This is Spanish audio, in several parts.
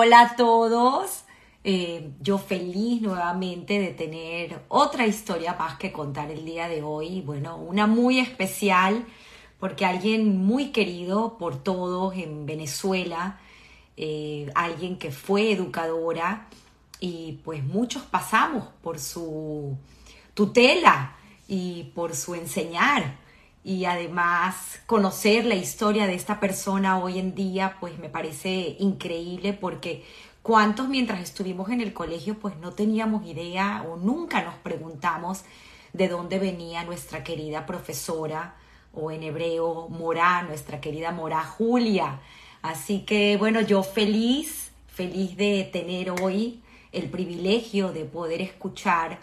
hola a todos. Eh, yo feliz nuevamente de tener otra historia más que contar el día de hoy. Bueno, una muy especial porque alguien muy querido por todos en Venezuela, eh, alguien que fue educadora y pues muchos pasamos por su tutela y por su enseñar y además conocer la historia de esta persona hoy en día pues me parece increíble porque cuántos mientras estuvimos en el colegio pues no teníamos idea o nunca nos preguntamos de dónde venía nuestra querida profesora o en hebreo Morá, nuestra querida Morá Julia. Así que bueno, yo feliz, feliz de tener hoy el privilegio de poder escuchar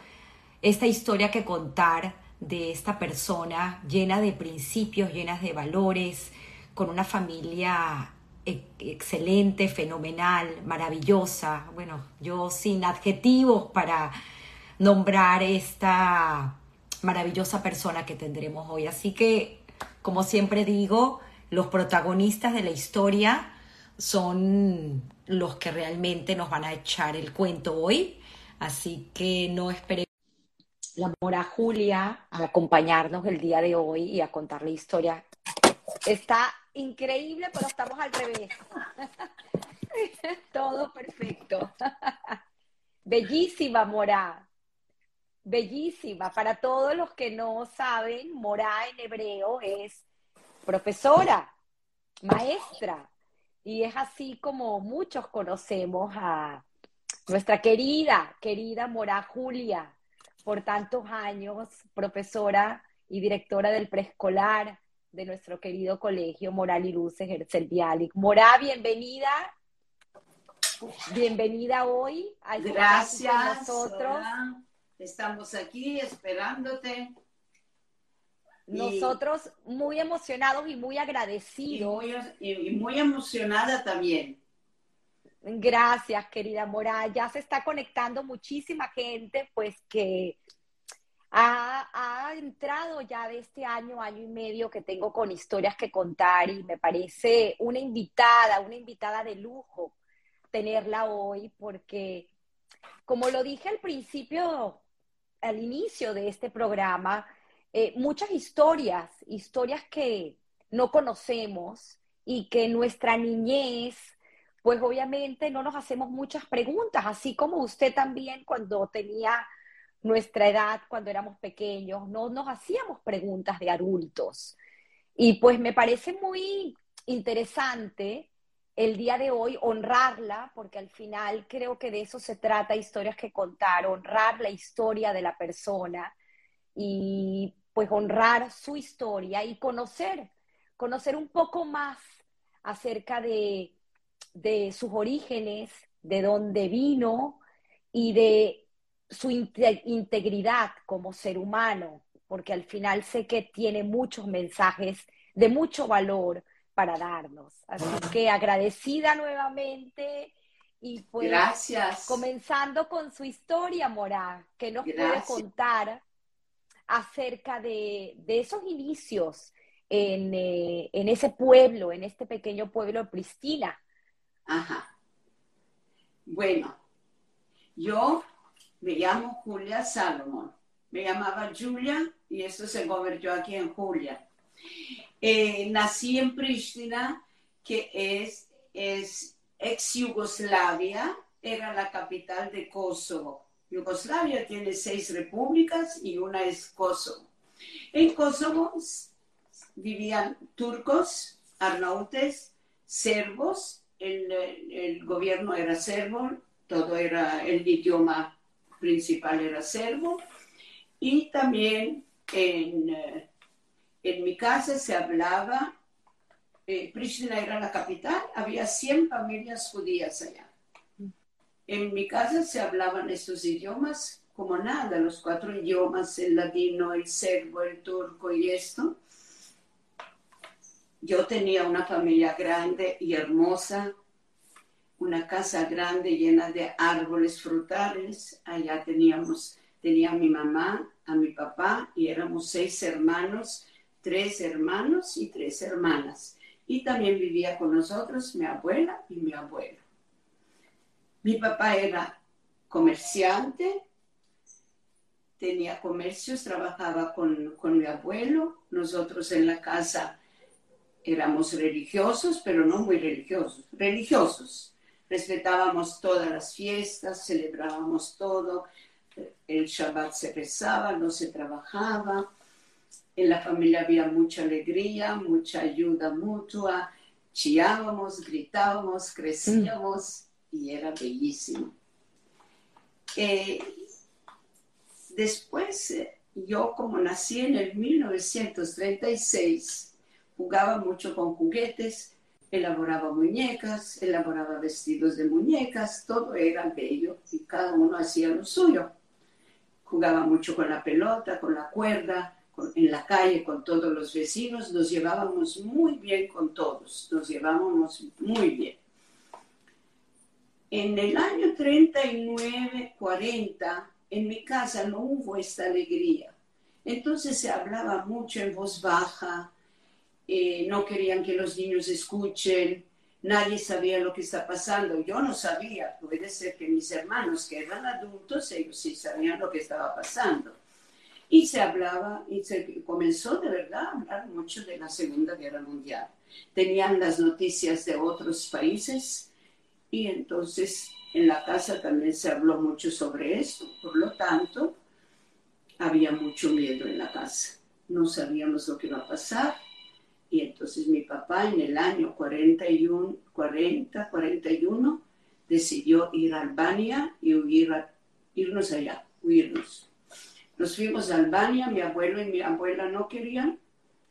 esta historia que contar de esta persona llena de principios, llenas de valores, con una familia e-, excelente, fenomenal, maravillosa. Bueno, yo sin adjetivos para nombrar esta maravillosa persona que tendremos hoy. Así que, como siempre digo, los protagonistas de la historia son los que realmente nos van a echar el cuento hoy. Así que no esperemos la mora Julia a acompañarnos el día de hoy y a contar la historia. Está increíble, pero estamos al revés. Todo perfecto. Bellísima, Mora. Bellísima. Para todos los que no saben, Mora en hebreo es profesora, maestra. Y es así como muchos conocemos a nuestra querida, querida Mora Julia por tantos años, profesora y directora del preescolar de nuestro querido colegio Moral y Luces Herzl Bialik. Mora, bienvenida. Bienvenida hoy. A Gracias. Nosotros. Estamos aquí esperándote. Nosotros muy emocionados y muy agradecidos. y muy emocionada también Gracias, querida Mora. Ya se está conectando muchísima gente, pues que ha, entrado ya de este año, año y medio que tengo con historias que contar y me parece una invitada, una invitada de lujo tenerla hoy porque, como lo dije al principio, al inicio de este programa, eh, muchas historias, historias que no conocemos y que nuestra niñez pues obviamente no nos hacemos muchas preguntas, así como usted también cuando tenía nuestra edad, cuando éramos pequeños, no nos hacíamos preguntas de adultos. Y pues me parece muy interesante el día de hoy honrarla, porque al final creo que de eso se trata, historias que contar, honrar la historia de la persona y pues honrar su historia y conocer, conocer un poco más acerca de de sus orígenes, de dónde vino y de su integridad como ser humano, porque al final sé que tiene muchos mensajes de mucho valor para darnos. Así que agradecida nuevamente y pues Gracias. comenzando con su historia, Mora, que nos puede contar acerca de, esos inicios en, eh, en, ese pueblo, en este pequeño pueblo de Pristina. Ajá. Bueno, yo me llamo Julia Salomón. Me llamaba Julia y esto se convirtió aquí en Julia. Eh, nací en Pristina, que es, es ex Yugoslavia, era la capital de Kosovo. Yugoslavia tiene seis repúblicas y una es Kosovo. En Kosovo vivían turcos, arnautes, serbos el, gobierno era serbo, todo era, el idioma principal era serbo, y también en, eh, en mi casa se hablaba, eh, Pristina era la capital, había 100 familias judías allá. En mi casa se hablaban estos idiomas como nada, los cuatro idiomas, el ladino, el serbo, el turco y esto yo tenía una familia grande y hermosa, una casa grande llena de árboles frutales. Allá teníamos, tenía a mi mamá, a mi papá y éramos seis hermanos, tres hermanos y tres hermanas. Y también vivía con nosotros mi abuela y mi abuelo. Mi papá era comerciante, tenía comercios, trabajaba con, con mi abuelo, nosotros en la casa éramos religiosos, pero no muy religiosos, religiosos. Respetábamos todas las fiestas, celebrábamos todo, el Shabbat se rezaba, no se trabajaba, en la familia había mucha alegría, mucha ayuda mutua, chillábamos, gritábamos, crecíamos y era bellísimo. Eh, después, eh, yo como nací en el 1936, jugaba mucho con juguetes, elaboraba muñecas, elaboraba vestidos de muñecas, todo era bello y cada uno hacía lo suyo. Jugaba mucho con la pelota, con la cuerda, en la calle con todos los vecinos, nos llevábamos muy bien con todos, nos llevábamos muy bien. En el año 39, 40, en mi casa no hubo esta alegría. Entonces se hablaba mucho en voz baja, eh, no querían que los niños escuchen, nadie sabía lo que está pasando. Yo no sabía, puede ser que mis hermanos que eran adultos, ellos sí sabían lo que estaba pasando. Y se hablaba, y se comenzó de verdad a hablar mucho de la Segunda Guerra Mundial. Tenían las noticias de otros países y entonces en la casa también se habló mucho sobre esto. Por lo tanto, había mucho miedo en la casa. No sabíamos lo que iba a pasar. Y entonces mi papá en el año 41, 40, 41 decidió ir a Albania y huir irnos allá, huirnos. Nos fuimos a Albania, mi abuelo y mi abuela no querían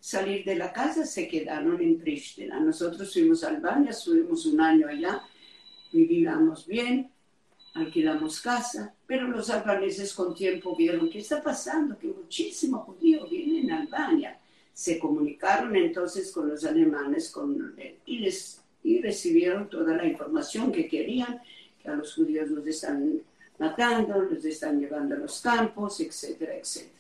salir de la casa, se quedaron en Pristina. Nosotros fuimos a Albania, estuvimos un año allá, vivíamos bien, alquilamos casa, pero los albaneses con tiempo vieron qué está pasando, que muchísimo judío viene en Albania. Se comunicaron entonces con los alemanes con, y, les, y recibieron toda la información que querían, que a los judíos los están matando, los están llevando a los campos, etcétera, etcétera.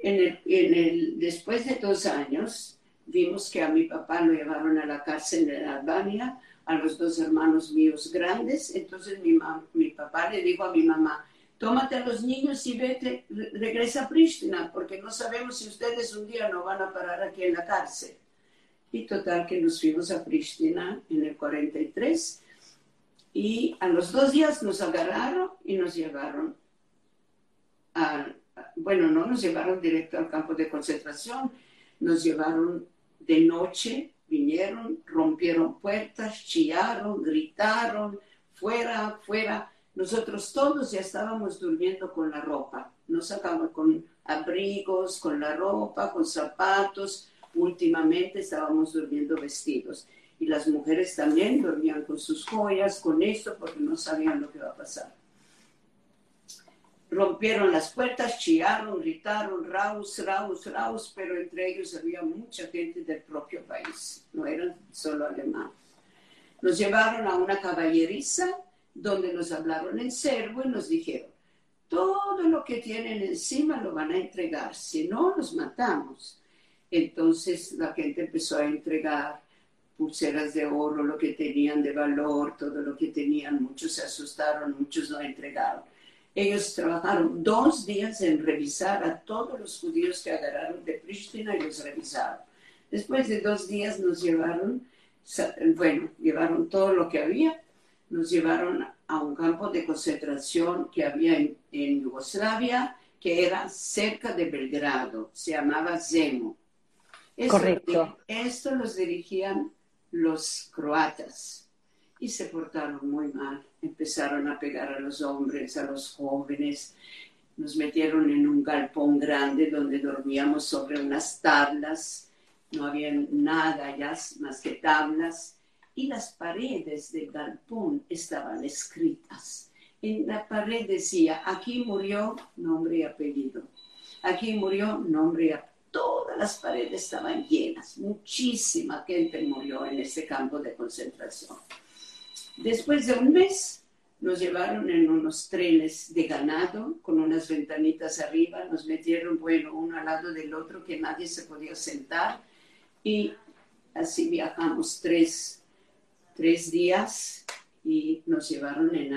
En el, después de dos años, vimos que a mi papá lo llevaron a la cárcel en Albania, a los dos hermanos míos grandes. Entonces mi, mi papá le dijo a mi mamá, tómate a los niños y vete, regresa a Pristina, porque no sabemos si ustedes un día no van a parar aquí en la cárcel. Y total que nos fuimos a Pristina en el 43 y a los dos días nos agarraron y nos llevaron a, bueno, no nos llevaron directo al campo de concentración, nos llevaron de noche, vinieron, rompieron puertas, chillaron, gritaron, fuera, fuera. Nosotros todos ya estábamos durmiendo con la ropa, nos sacaban con abrigos, con la ropa, con zapatos. Últimamente estábamos durmiendo vestidos y las mujeres también dormían con sus joyas, con esto, porque no sabían lo que iba a pasar. Rompieron las puertas, chillaron, gritaron, raus, raus, raus, pero entre ellos había mucha gente del propio país, no eran solo alemanes. Nos llevaron a una caballeriza donde nos hablaron en serbo y nos dijeron, todo lo que tienen encima lo van a entregar, si no, los matamos. Entonces la gente empezó a entregar pulseras de oro, lo que tenían de valor, todo lo que tenían. Muchos se asustaron, muchos no entregaron. Ellos trabajaron dos días en revisar a todos los judíos que agarraron de Pristina y los revisaron. Después de dos días nos llevaron, bueno, llevaron todo lo que había, nos llevaron a un campo de concentración que había en, Yugoslavia, que era cerca de Belgrado, se llamaba Zemo. Correcto. Esto los dirigían los croatas y se portaron muy mal. Empezaron a pegar a los hombres, a los jóvenes. Nos metieron en un galpón grande donde dormíamos sobre unas tablas. No había nada ya más que tablas. Y las paredes del galpón estaban escritas. En la pared decía, aquí murió nombre y apellido. Aquí murió nombre y apellido todas las paredes estaban llenas, muchísima gente murió en ese campo de concentración. Después de un mes nos llevaron en unos trenes de ganado con unas ventanitas arriba, nos metieron, bueno, uno al lado del otro que nadie se podía sentar y así viajamos tres, tres días y nos llevaron en,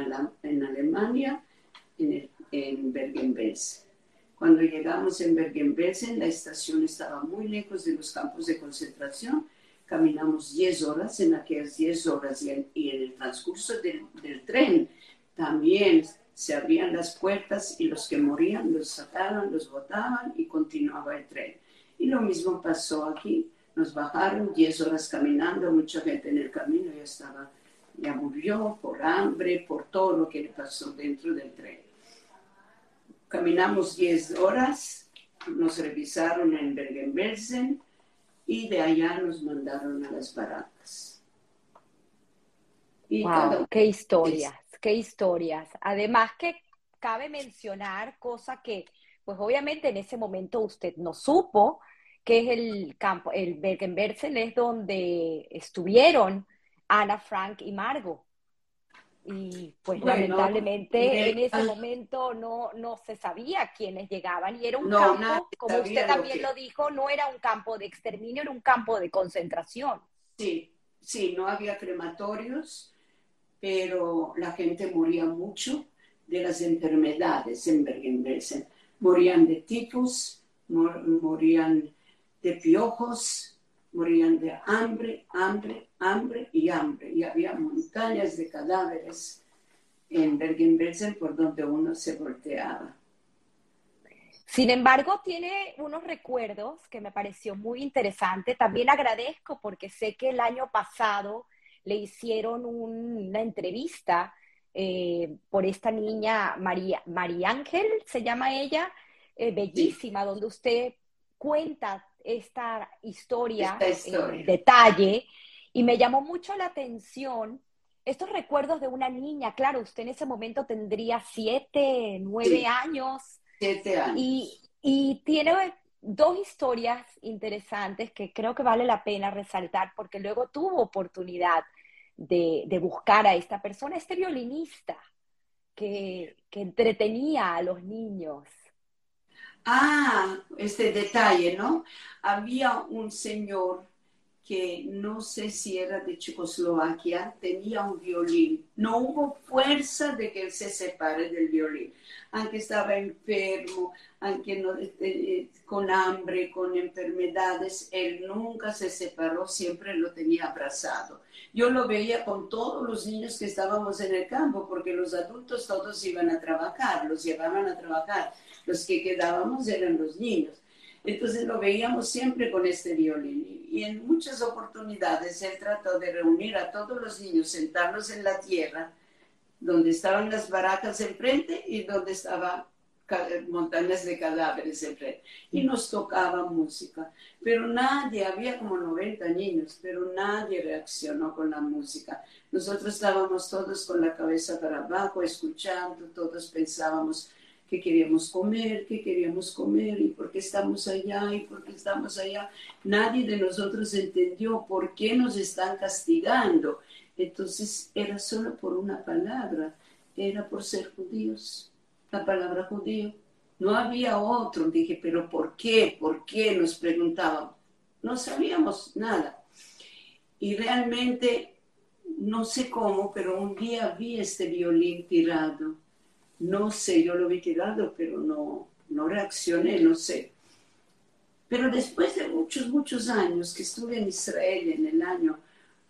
Alemania, en, en Bergen-Belsen. Cuando llegamos en Bergen-Belsen, la estación estaba muy lejos de los campos de concentración. Caminamos 10 horas, en aquellas 10 horas y en, el transcurso del, del, tren también se abrían las puertas y los que morían los sacaban, los botaban y continuaba el tren. Y lo mismo pasó aquí. Nos bajaron 10 horas caminando, mucha gente en el camino ya estaba ya murió por hambre, por todo lo que le pasó dentro del tren. Caminamos 10 horas, nos revisaron en Bergen-Belsen y de allá nos mandaron a las baracas. wow, qué historias, qué historias. Además que cabe mencionar cosa que, pues obviamente en ese momento usted no supo, que es el campo, el Bergen-Belsen es donde estuvieron Ana Frank y Margo. Y pues lamentablemente en ese momento no, no se sabía quiénes llegaban y era un campo, como usted también lo, dijo, no era un campo de exterminio, era un campo de concentración. Sí, sí, no había crematorios, pero la gente moría mucho de las enfermedades en Bergen-Belsen. Morían de tifus, morían de piojos, morían de hambre, hambre, hambre y hambre. Y había montañas de cadáveres en Bergen-Belsen por donde uno se volteaba. Sin embargo, tiene unos recuerdos que me pareció muy interesante. También agradezco porque sé que el año pasado le hicieron una entrevista eh, por esta niña María, María Ángel, se llama ella, eh, bellísima, donde usted cuenta esta historia, en detalle y me llamó mucho la atención estos recuerdos de una niña. Claro, usted en ese momento tendría siete, nueve años. Siete años. Y, y tiene dos historias interesantes que creo que vale la pena resaltar porque luego tuvo oportunidad de, de buscar a esta persona, este violinista que, que entretenía a los niños. Ah, este detalle, ¿no? Había un señor que no sé si era de Checoslovaquia, tenía un violín. No hubo fuerza de que él se separe del violín, aunque estaba enfermo, aunque este, con hambre, con enfermedades, él nunca se separó, siempre lo tenía abrazado. Yo lo veía con todos los niños que estábamos en el campo, porque los adultos todos iban a trabajar, los llevaban a trabajar los que quedábamos eran los niños. Entonces lo veíamos siempre con este violín y en muchas oportunidades él trató de reunir a todos los niños, sentarlos en la tierra, donde estaban las baracas enfrente y donde estaban montañas de cadáveres enfrente. Y nos tocaba música, pero nadie, había como 90 niños, pero nadie reaccionó con la música. Nosotros estábamos todos con la cabeza para abajo, escuchando, todos pensábamos, qué queríamos comer, qué queríamos comer y por qué estamos allá y por qué estamos allá. Nadie de nosotros entendió por qué nos están castigando. Entonces era solo por una palabra, era por ser judíos, la palabra judío. No había otro. Dije, pero ¿por qué? ¿Por qué? Nos preguntaban. No sabíamos nada. Y realmente, no sé cómo, pero un día vi este violín tirado no sé, yo lo vi tirado, pero no, no reaccioné, no sé. Pero después de muchos, muchos años que estuve en Israel, en el año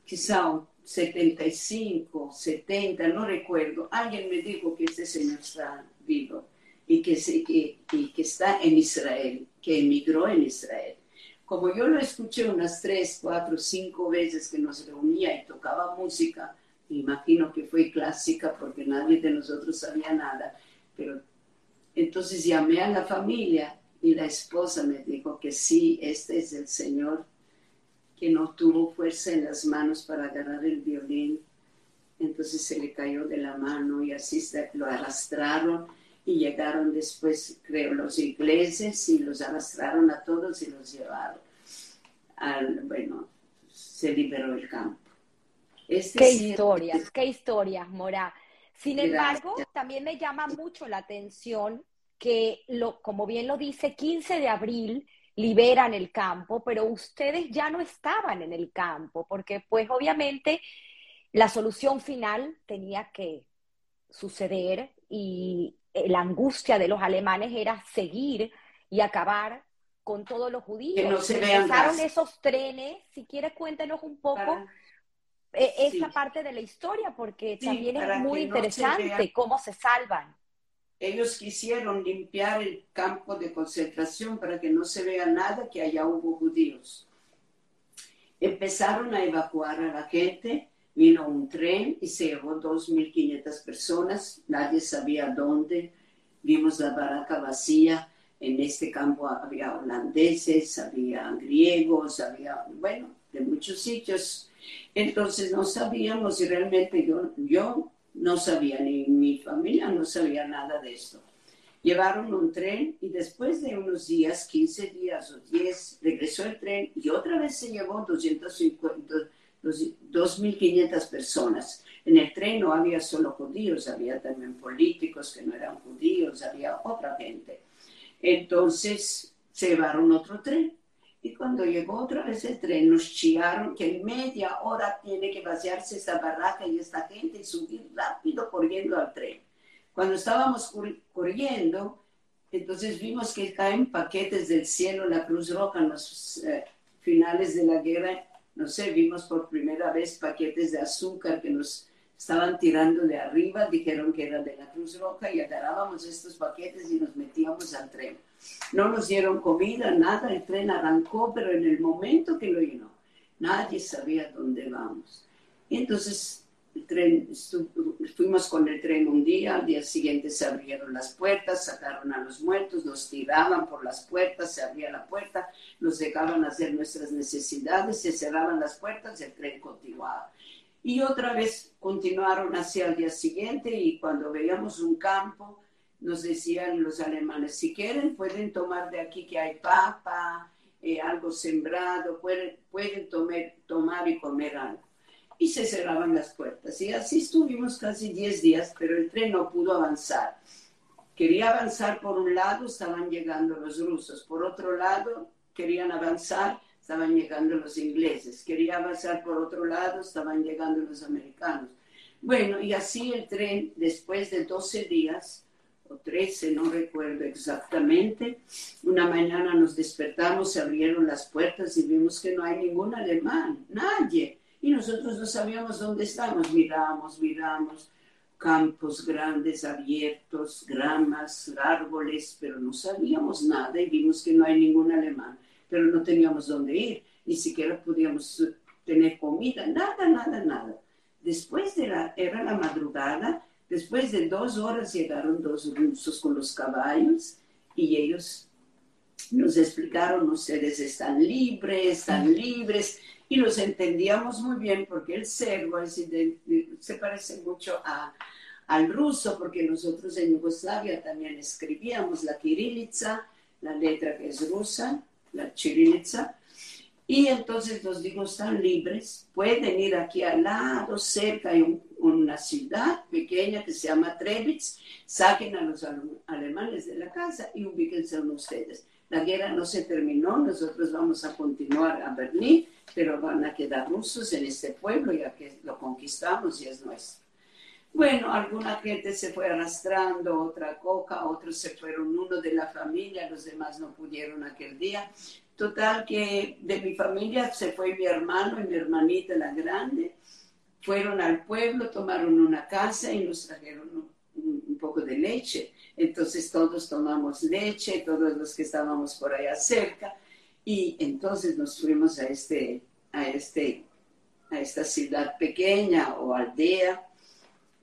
quizá 75, 70, no recuerdo, alguien me dijo que este señor está vivo y que, que, y que está en Israel, que emigró en Israel. Como yo lo escuché unas tres, cuatro, cinco veces que nos reunía y tocaba música, imagino que fue clásica porque nadie de nosotros sabía nada, pero entonces llamé a la familia y la esposa me dijo que sí, este es el señor que no tuvo fuerza en las manos para agarrar el violín, entonces se le cayó de la mano y así lo arrastraron y llegaron después, creo, los ingleses y los arrastraron a todos y los llevaron. Al, bueno, se liberó el campo. Qué historias, qué historias, Mora. Sin embargo, también me llama mucho la atención que, lo, como bien lo dice, 15 de abril liberan el campo, pero ustedes ya no estaban en el campo, porque pues obviamente la solución final tenía que suceder y la angustia de los alemanes era seguir y acabar con todos los judíos. Que no se vean esos trenes, si quieres cuéntenos un poco eh, esa parte de la historia, porque también es muy interesante cómo se salvan. Ellos quisieron limpiar el campo de concentración para que no se vea nada que allá hubo judíos. Empezaron a evacuar a la gente, vino un tren y se llevó 2.500 personas, nadie sabía dónde, vimos la baraca vacía, en este campo había holandeses, había griegos, había, bueno, de muchos sitios. Entonces no sabíamos y realmente yo, yo no sabía, ni mi familia no sabía nada de esto. Llevaron un tren y después de unos días, 15 días o 10, regresó el tren y otra vez se llevó 250, 2.500 personas. En el tren no había solo judíos, había también políticos que no eran judíos, había otra gente. Entonces se llevaron otro tren. Y cuando llegó otra vez el tren, nos chiaron que en media hora tiene que vaciarse esta barraca y esta gente y subir rápido corriendo al tren. Cuando estábamos corriendo, entonces vimos que caen paquetes del cielo, la Cruz Roja en los eh, finales de la guerra, no sé, vimos por primera vez paquetes de azúcar que nos estaban tirando de arriba, dijeron que era de la Cruz Roja y agarrábamos estos paquetes y nos metíamos al tren. No nos dieron comida, nada, el tren arrancó, pero en el momento que lo llenó, nadie sabía dónde vamos. Entonces el tren, fuimos con el tren un día, al día siguiente se abrieron las puertas, sacaron a los muertos, nos tiraban por las puertas, se abría la puerta, nos dejaban hacer nuestras necesidades, se cerraban las puertas el tren continuaba. Y otra vez continuaron hacia el día siguiente y cuando veíamos un campo, nos decían los alemanes, si quieren pueden tomar de aquí que hay papa, eh, algo sembrado, pueden, pueden tomar, tomar y comer algo. Y se cerraban las puertas. Y así estuvimos casi 10 días, pero el tren no pudo avanzar. Quería avanzar por un lado, estaban llegando los rusos. Por otro lado, querían avanzar estaban llegando los ingleses. Quería avanzar por otro lado, estaban llegando los americanos. Bueno, y así el tren, después de 12 días, o 13, no recuerdo exactamente, una mañana nos despertamos, se abrieron las puertas y vimos que no hay ningún alemán, nadie. Y nosotros no sabíamos dónde estábamos, miramos, miramos, campos grandes, abiertos, gramas, árboles, pero no sabíamos nada y vimos que no hay ningún alemán pero no teníamos dónde ir, ni siquiera podíamos tener comida, nada, nada, nada. Después de era la madrugada, después de dos horas llegaron dos rusos con los caballos y ellos nos explicaron, ustedes están libres, están libres, y los entendíamos muy bien porque el serbo se parece mucho a, al ruso, porque nosotros en Yugoslavia también escribíamos la kirilica, la letra que es rusa, la chirinitza. Y entonces los digo, están libres, pueden ir aquí al lado, cerca hay una ciudad pequeña que se llama Trebitz, saquen a los alemanes de la casa y ubíquense ustedes. La guerra no se terminó, nosotros vamos a continuar a Berlín, pero van a quedar rusos en este pueblo ya que lo conquistamos y es nuestro. Bueno, alguna gente se fue arrastrando, otra coca, otros se fueron uno de la familia, los demás no pudieron aquel día. Total que de mi familia se fue mi hermano y mi hermanita la grande. Fueron al pueblo, tomaron una casa y nos trajeron un, poco de leche. Entonces todos tomamos leche, todos los que estábamos por allá cerca. Y entonces nos fuimos a, este, a, este, a esta ciudad pequeña o aldea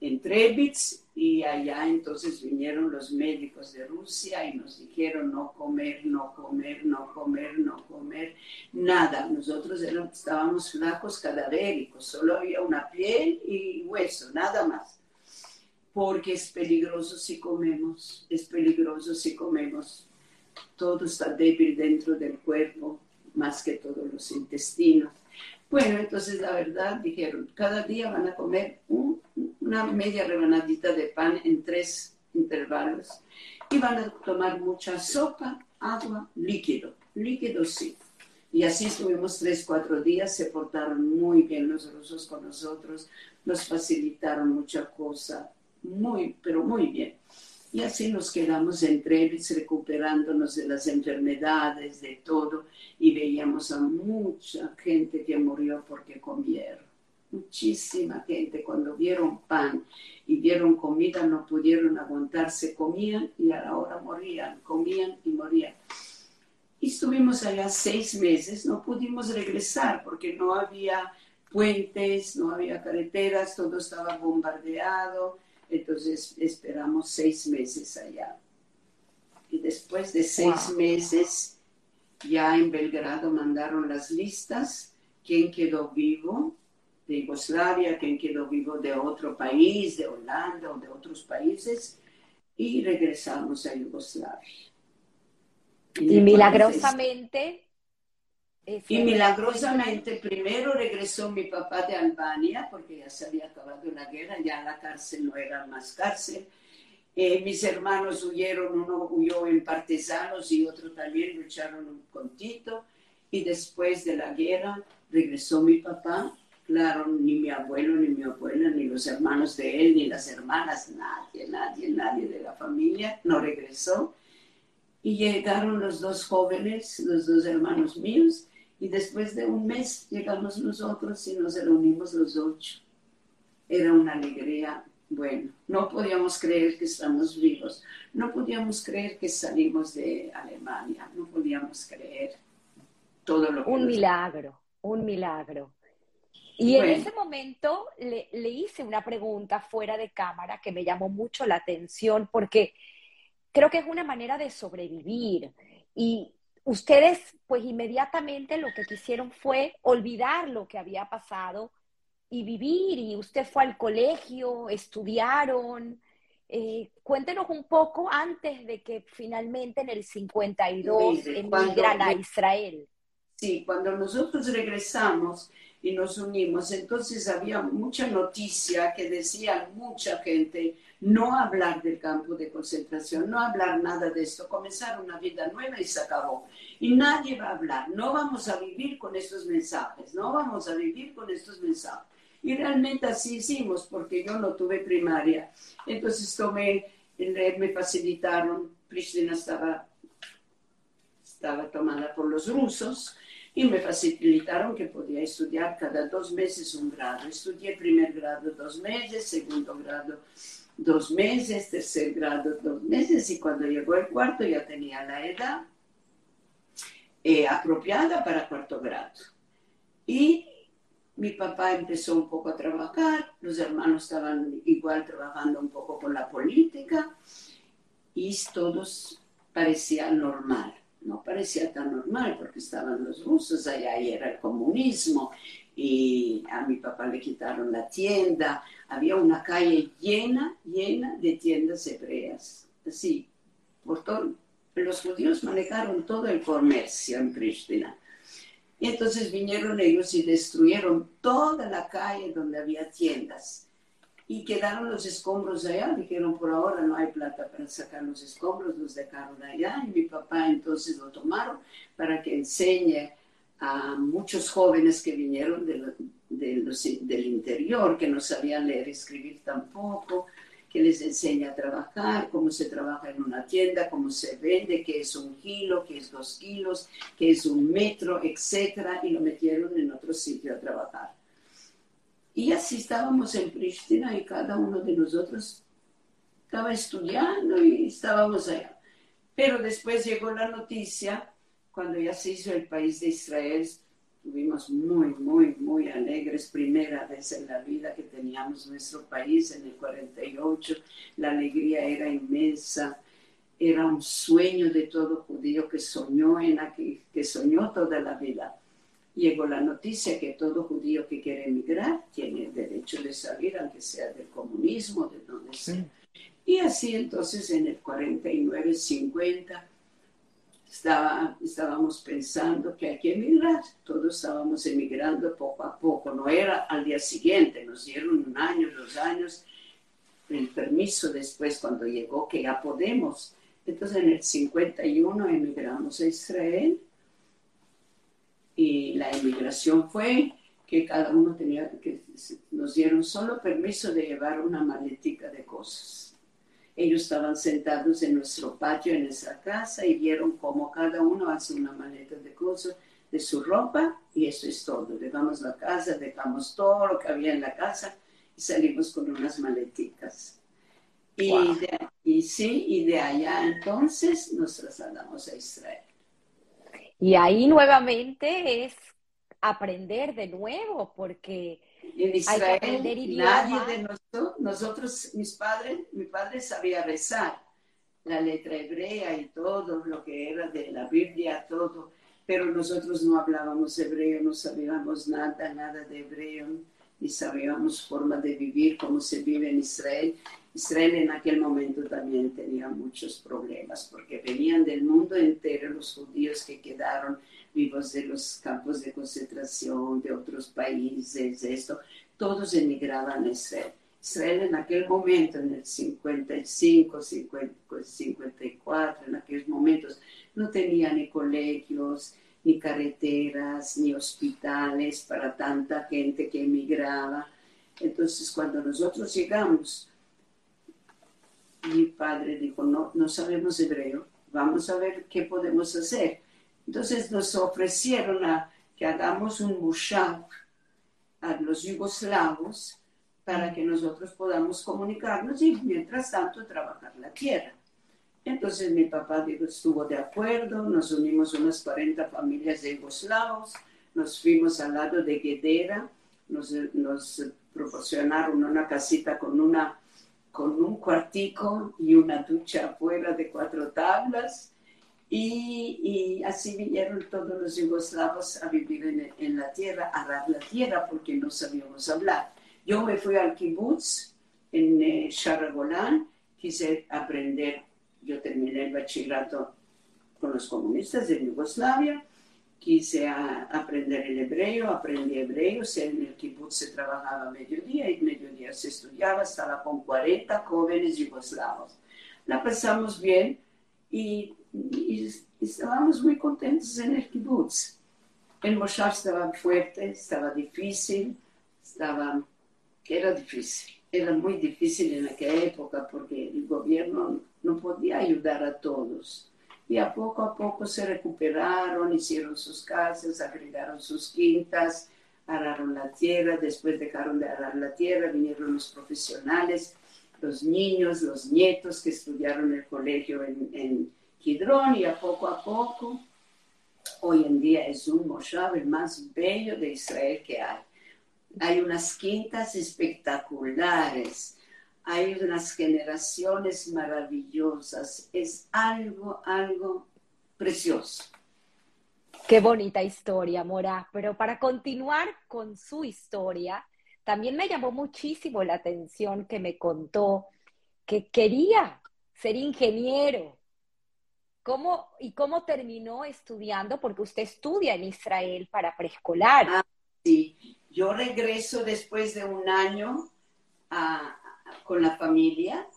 en Trebitz y allá entonces vinieron los médicos de Rusia y nos dijeron no comer, no comer, no comer, no comer, nada. Nosotros estábamos flacos cadavéricos, solo había una piel y hueso, nada más. Porque es peligroso si comemos, es peligroso si comemos. Todo está débil dentro del cuerpo, más que todos los intestinos. Bueno, entonces la verdad dijeron, cada día van a comer una media rebanadita de pan en tres intervalos y van a tomar mucha sopa, agua, líquido, líquido sí. Y así estuvimos tres, cuatro días, se portaron muy bien los rusos con nosotros, nos facilitaron mucha cosa, muy, pero muy bien. Y así nos quedamos en Trevis recuperándonos de las enfermedades, de todo, y veíamos a mucha gente que murió porque comieron. Muchísima gente, cuando vieron pan y vieron comida, no pudieron aguantarse, comían y ahora morían, comían y morían. Y estuvimos allá seis meses, no pudimos regresar porque no había puentes, no había carreteras, todo estaba bombardeado entonces esperamos seis meses allá. Y después de seis meses, ya en Belgrado mandaron las listas, quién quedó vivo de Yugoslavia, quién quedó vivo de otro país, de Holanda o de otros países, y regresamos a Yugoslavia. Y, milagrosamente y milagrosamente primero regresó mi papá de Albania, porque ya se había acabado la guerra, ya la cárcel no era más cárcel. Eh, mis hermanos huyeron, uno huyó en partisanos y otro también lucharon con Tito. Y después de la guerra regresó mi papá. Claro, ni mi abuelo, ni mi abuela, ni los hermanos de él, ni las hermanas, nadie, nadie, nadie de la familia no regresó. Y llegaron los dos jóvenes, los dos hermanos míos, y después de un mes llegamos nosotros y nos reunimos los ocho. Era una alegría, bueno, no podíamos creer que estamos vivos, no podíamos creer que salimos de Alemania, no podíamos creer todo lo que... Un milagro, un milagro. Y en ese momento le, le, hice una pregunta fuera de cámara que me llamó mucho la atención porque creo que es una manera de sobrevivir. Y ustedes pues inmediatamente lo que quisieron fue olvidar lo que había pasado y vivir, y usted fue al colegio, estudiaron. Eh, cuéntenos un poco antes de que finalmente en el 52 emigran a Israel. Sí, cuando nosotros regresamos y nos unimos, entonces había mucha noticia que decía mucha gente, no hablar del campo de concentración, no hablar nada de esto, comenzar una vida nueva y se acabó. Y nadie va a hablar, no vamos a vivir con estos mensajes, no vamos a vivir con estos mensajes. Y realmente así hicimos, porque yo no tuve primaria. Entonces tomé, me facilitaron, Pristina estaba, estaba tomada por los rusos, y me facilitaron que podía estudiar cada dos meses un grado. Estudié primer grado dos meses, segundo grado dos meses, tercer grado dos meses y cuando llegó el cuarto ya tenía la edad eh, apropiada para cuarto grado. Y mi papá empezó un poco a trabajar, los hermanos estaban igual trabajando un poco con la política y todos parecía normal. No parecía tan normal porque estaban los rusos allá y era el comunismo y a mi papá le quitaron la tienda. Había una calle llena, llena de tiendas hebreas. Así, por todo. Los judíos manejaron todo el comercio en Pristina. Y entonces vinieron ellos y destruyeron toda la calle donde había tiendas. Y quedaron los escombros allá. Dijeron, por ahora no hay plata para sacar los escombros, los dejaron allá. Y mi papá entonces lo tomaron para que enseñe a muchos jóvenes que vinieron de del interior, que no sabían leer y escribir tampoco, que les enseña a trabajar, cómo se trabaja en una tienda, cómo se vende, qué es un kilo, qué es dos kilos, qué es un metro, etcétera, y lo metieron en otro sitio a trabajar. Y así estábamos en Pristina y cada uno de nosotros estaba estudiando y estábamos allá. Pero después llegó la noticia cuando ya se hizo el país de Israel, estuvimos muy, muy, muy alegres. Primera vez en la vida que teníamos nuestro país en el 48. La alegría era inmensa. Era un sueño de todo judío que soñó, en aquí, que soñó toda la vida. Llegó la noticia que todo judío que quiere emigrar tiene el derecho de salir, aunque sea del comunismo, de donde sea. Y así entonces en el 49, 50 estaba, estábamos pensando que hay que emigrar. Todos estábamos emigrando poco a poco. No era al día siguiente, nos dieron un año, dos años, el permiso después cuando llegó que ya podemos. Entonces en el 51 emigramos a Israel Y la emigración fue que cada uno tenía, que nos dieron solo permiso de llevar una maletica de cosas. Ellos estaban sentados en nuestro patio, en nuestra casa, y vieron cómo cada uno hace una maleta de cosas de su ropa, y eso es todo. Dejamos la casa, dejamos todo lo que había en la casa, y salimos con unas maleticas. Y, y sí, y de allá entonces nos trasladamos a Israel. Y ahí nuevamente es aprender de nuevo, porque en Israel, nadie de nosotros, nosotros, mis padres, mi padre sabía rezar la letra hebrea y todo lo que era de la Biblia, todo, pero nosotros no hablábamos hebreo, no sabíamos nada, nada de hebreo, ni sabíamos forma de vivir, cómo se vive en Israel. Israel en aquel momento también tenía muchos problemas porque venían del mundo entero los judíos que quedaron vivos de los campos de concentración, de otros países, esto, todos emigraban a Israel. Israel en aquel momento, en el 55, 54, en aquellos momentos, no tenía ni colegios, ni carreteras, ni hospitales para tanta gente que emigraba. Entonces, cuando nosotros llegamos, mi padre dijo, no, no sabemos hebreo, vamos a ver qué podemos hacer. Entonces nos ofrecieron a que hagamos un mushav a los yugoslavos para que nosotros podamos comunicarnos y mientras tanto trabajar la tierra. Entonces mi papá dijo, estuvo de acuerdo, nos unimos unas 40 familias de yugoslavos, nos fuimos al lado de Guedera, nos, nos proporcionaron una casita con una con un cuartico y una ducha afuera de cuatro tablas. Y, así vinieron todos los yugoslavos a vivir en, la tierra, a dar la tierra, porque no sabíamos hablar. Yo me fui al kibbutz en eh, Sharagolán, quise aprender, yo terminé el bachillerato con los comunistas de Yugoslavia, quise aprender el hebreo, aprendí hebreo, en el kibbutz se trabajaba mediodía y mediodía se estudiaba, estaba con 40 jóvenes yugoslavos. La pasamos bien y, estábamos muy contentos en el kibbutz. El Moshav estaba fuerte, estaba difícil, estaba, era difícil, era muy difícil en aquella época porque el gobierno no podía ayudar a todos y a poco a poco se recuperaron, hicieron sus casas, agregaron sus quintas, araron la tierra, después dejaron de arar la tierra, vinieron los profesionales, los niños, los nietos que estudiaron el colegio en, en y a poco a poco, hoy en día es un moshav el más bello de Israel que hay. Hay unas quintas espectaculares, hay unas generaciones maravillosas, es algo, algo precioso. Qué bonita historia, Mora. Pero para continuar con su historia, también me llamó muchísimo la atención que me contó que quería ser ingeniero. ¿Cómo, ¿Y cómo terminó estudiando? Porque usted estudia en Israel para preescolar. Ah, sí, yo regreso después de un año a, con la familia.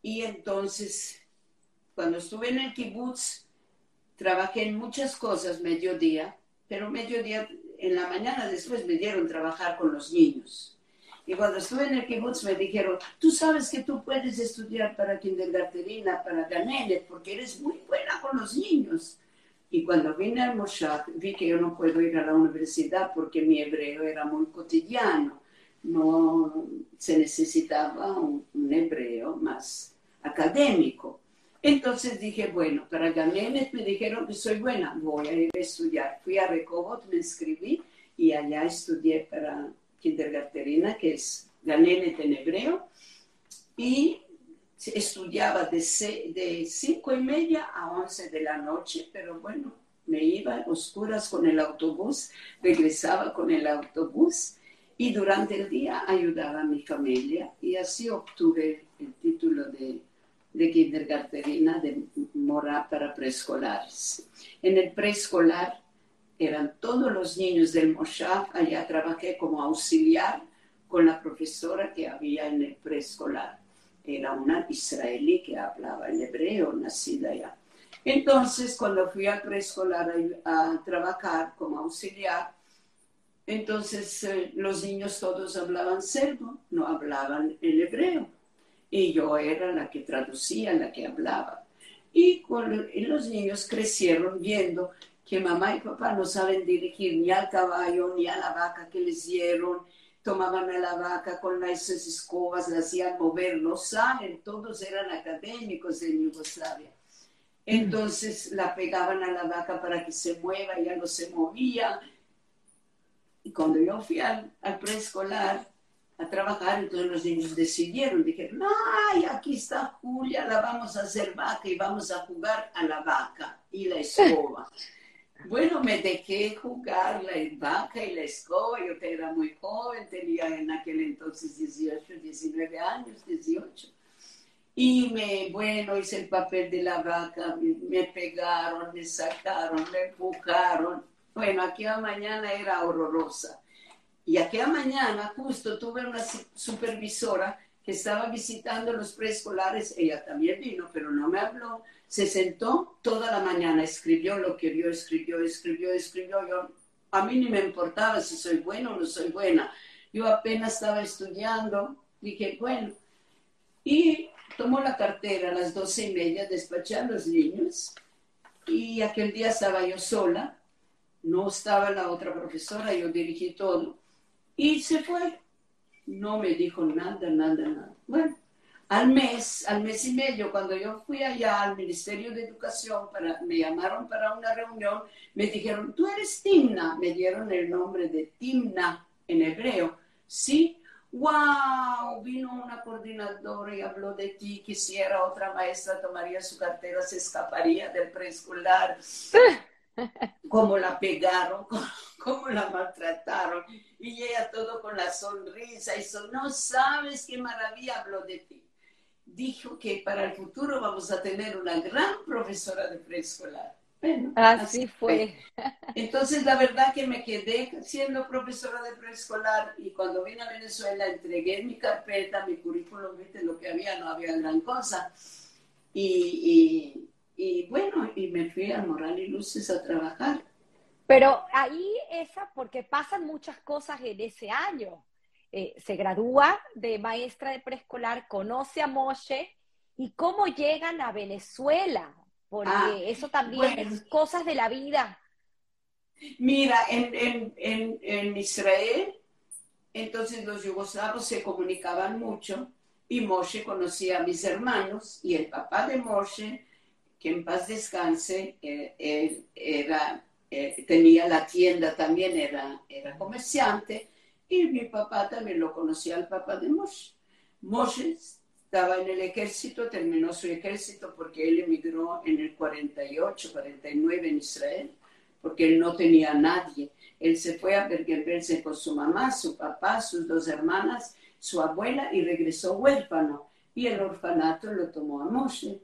Y entonces, cuando estuve en el kibutz, trabajé en muchas cosas mediodía, pero mediodía, en la mañana después me dieron trabajar con los niños. Y cuando estuve en el kibutz me dijeron, tú sabes que tú puedes estudiar para kindergartenina, para Ganele, porque eres muy buena con los niños. Y cuando vine al Moshat, vi que yo no puedo ir a la universidad porque mi hebreo era muy cotidiano no se necesitaba un, hebreo más académico. Entonces dije, bueno, para Gamenes me dijeron que soy buena, voy a ir a estudiar. Fui a Recobot, me inscribí y allá estudié para kindergarterina, que es Ganenet en hebreo, y estudiaba de, de cinco y media a once de la noche, pero bueno, me iba a oscuras con el autobús, regresaba con el autobús y durante el día ayudaba a mi familia y así obtuve el título de, de kindergartenina de mora para preescolares. En el preescolar eran todos los niños del Moshav, allá trabajé como auxiliar con la profesora que había en el preescolar. Era una israelí que hablaba el hebreo, nacida allá. Entonces, cuando fui al preescolar a, a trabajar como auxiliar, entonces eh, los niños todos hablaban serbo, no hablaban el hebreo. Y yo era la que traducía, la que hablaba. Y, los niños crecieron viendo que mamá y papá no saben dirigir ni al caballo ni a la vaca que les dieron. Tomaban a la vaca con las escobas, la hacían mover, no saben, todos eran académicos en Yugoslavia. Entonces la pegaban a la vaca para que se mueva, ya no se movía, y cuando yo fui al, preescolar a trabajar, entonces los niños decidieron, dijeron, ay, aquí está Julia, la vamos a hacer vaca y vamos a jugar a la vaca y la escoba. Bueno, me dejé jugar la vaca y la escoba. Yo era muy joven, tenía en aquel entonces 18, 19 años, 18. Y me, bueno, hice el papel de la vaca, me pegaron, me sacaron, me empujaron. Bueno, aquella mañana era horrorosa. Y aquella mañana justo tuve una supervisora que estaba visitando los preescolares, ella también vino, pero no me habló, se sentó toda la mañana, escribió lo que vio, escribió, escribió, escribió. Yo, a mí ni me importaba si soy buena o no soy buena. Yo apenas estaba estudiando, dije, bueno, y tomó la cartera a las doce y media, despaché a los niños, y aquel día estaba yo sola, no estaba la otra profesora, yo dirigí todo. Y se fue. No me dijo nada, nada, nada. Bueno, al mes, al mes y medio, cuando yo fui allá al Ministerio de Educación, para, me llamaron para una reunión, me dijeron, tú eres Timna. Me dieron el nombre de Timna en hebreo. Sí, wow, vino una coordinadora y habló de ti, quisiera otra maestra, tomaría su cartera, se escaparía del preescolar. cómo la pegaron, cómo, la maltrataron. Y ella todo con la sonrisa, y son, no sabes qué maravilla habló de ti. Dijo que para el futuro vamos a tener una gran profesora de preescolar. Bueno, así, fue. Entonces, la verdad que me quedé siendo profesora de preescolar y cuando vine a Venezuela entregué mi carpeta, mi currículum, viste lo que había, no había gran cosa. y, y bueno, y me fui a Moral y Luces a trabajar. Pero ahí esa, porque pasan muchas cosas en ese año. Eh, se gradúa de maestra de preescolar, conoce a Moshe y cómo llegan a Venezuela, porque ah, eso también es cosas de la vida. Mira, en, en, en, en Israel, entonces los yugoslavos se comunicaban mucho y Moshe conocía a mis hermanos y el papá de Moshe que en paz descanse, eh, él era, eh, tenía la tienda también, era, era comerciante, y mi papá también lo conocía al papá de Moshe. Moshe estaba en el ejército, terminó su ejército porque él emigró en el 48, 49 en Israel, porque él no tenía a nadie. Él se fue a verse con su mamá, su papá, sus dos hermanas, su abuela y regresó huérfano. Y el orfanato lo tomó a Moshe.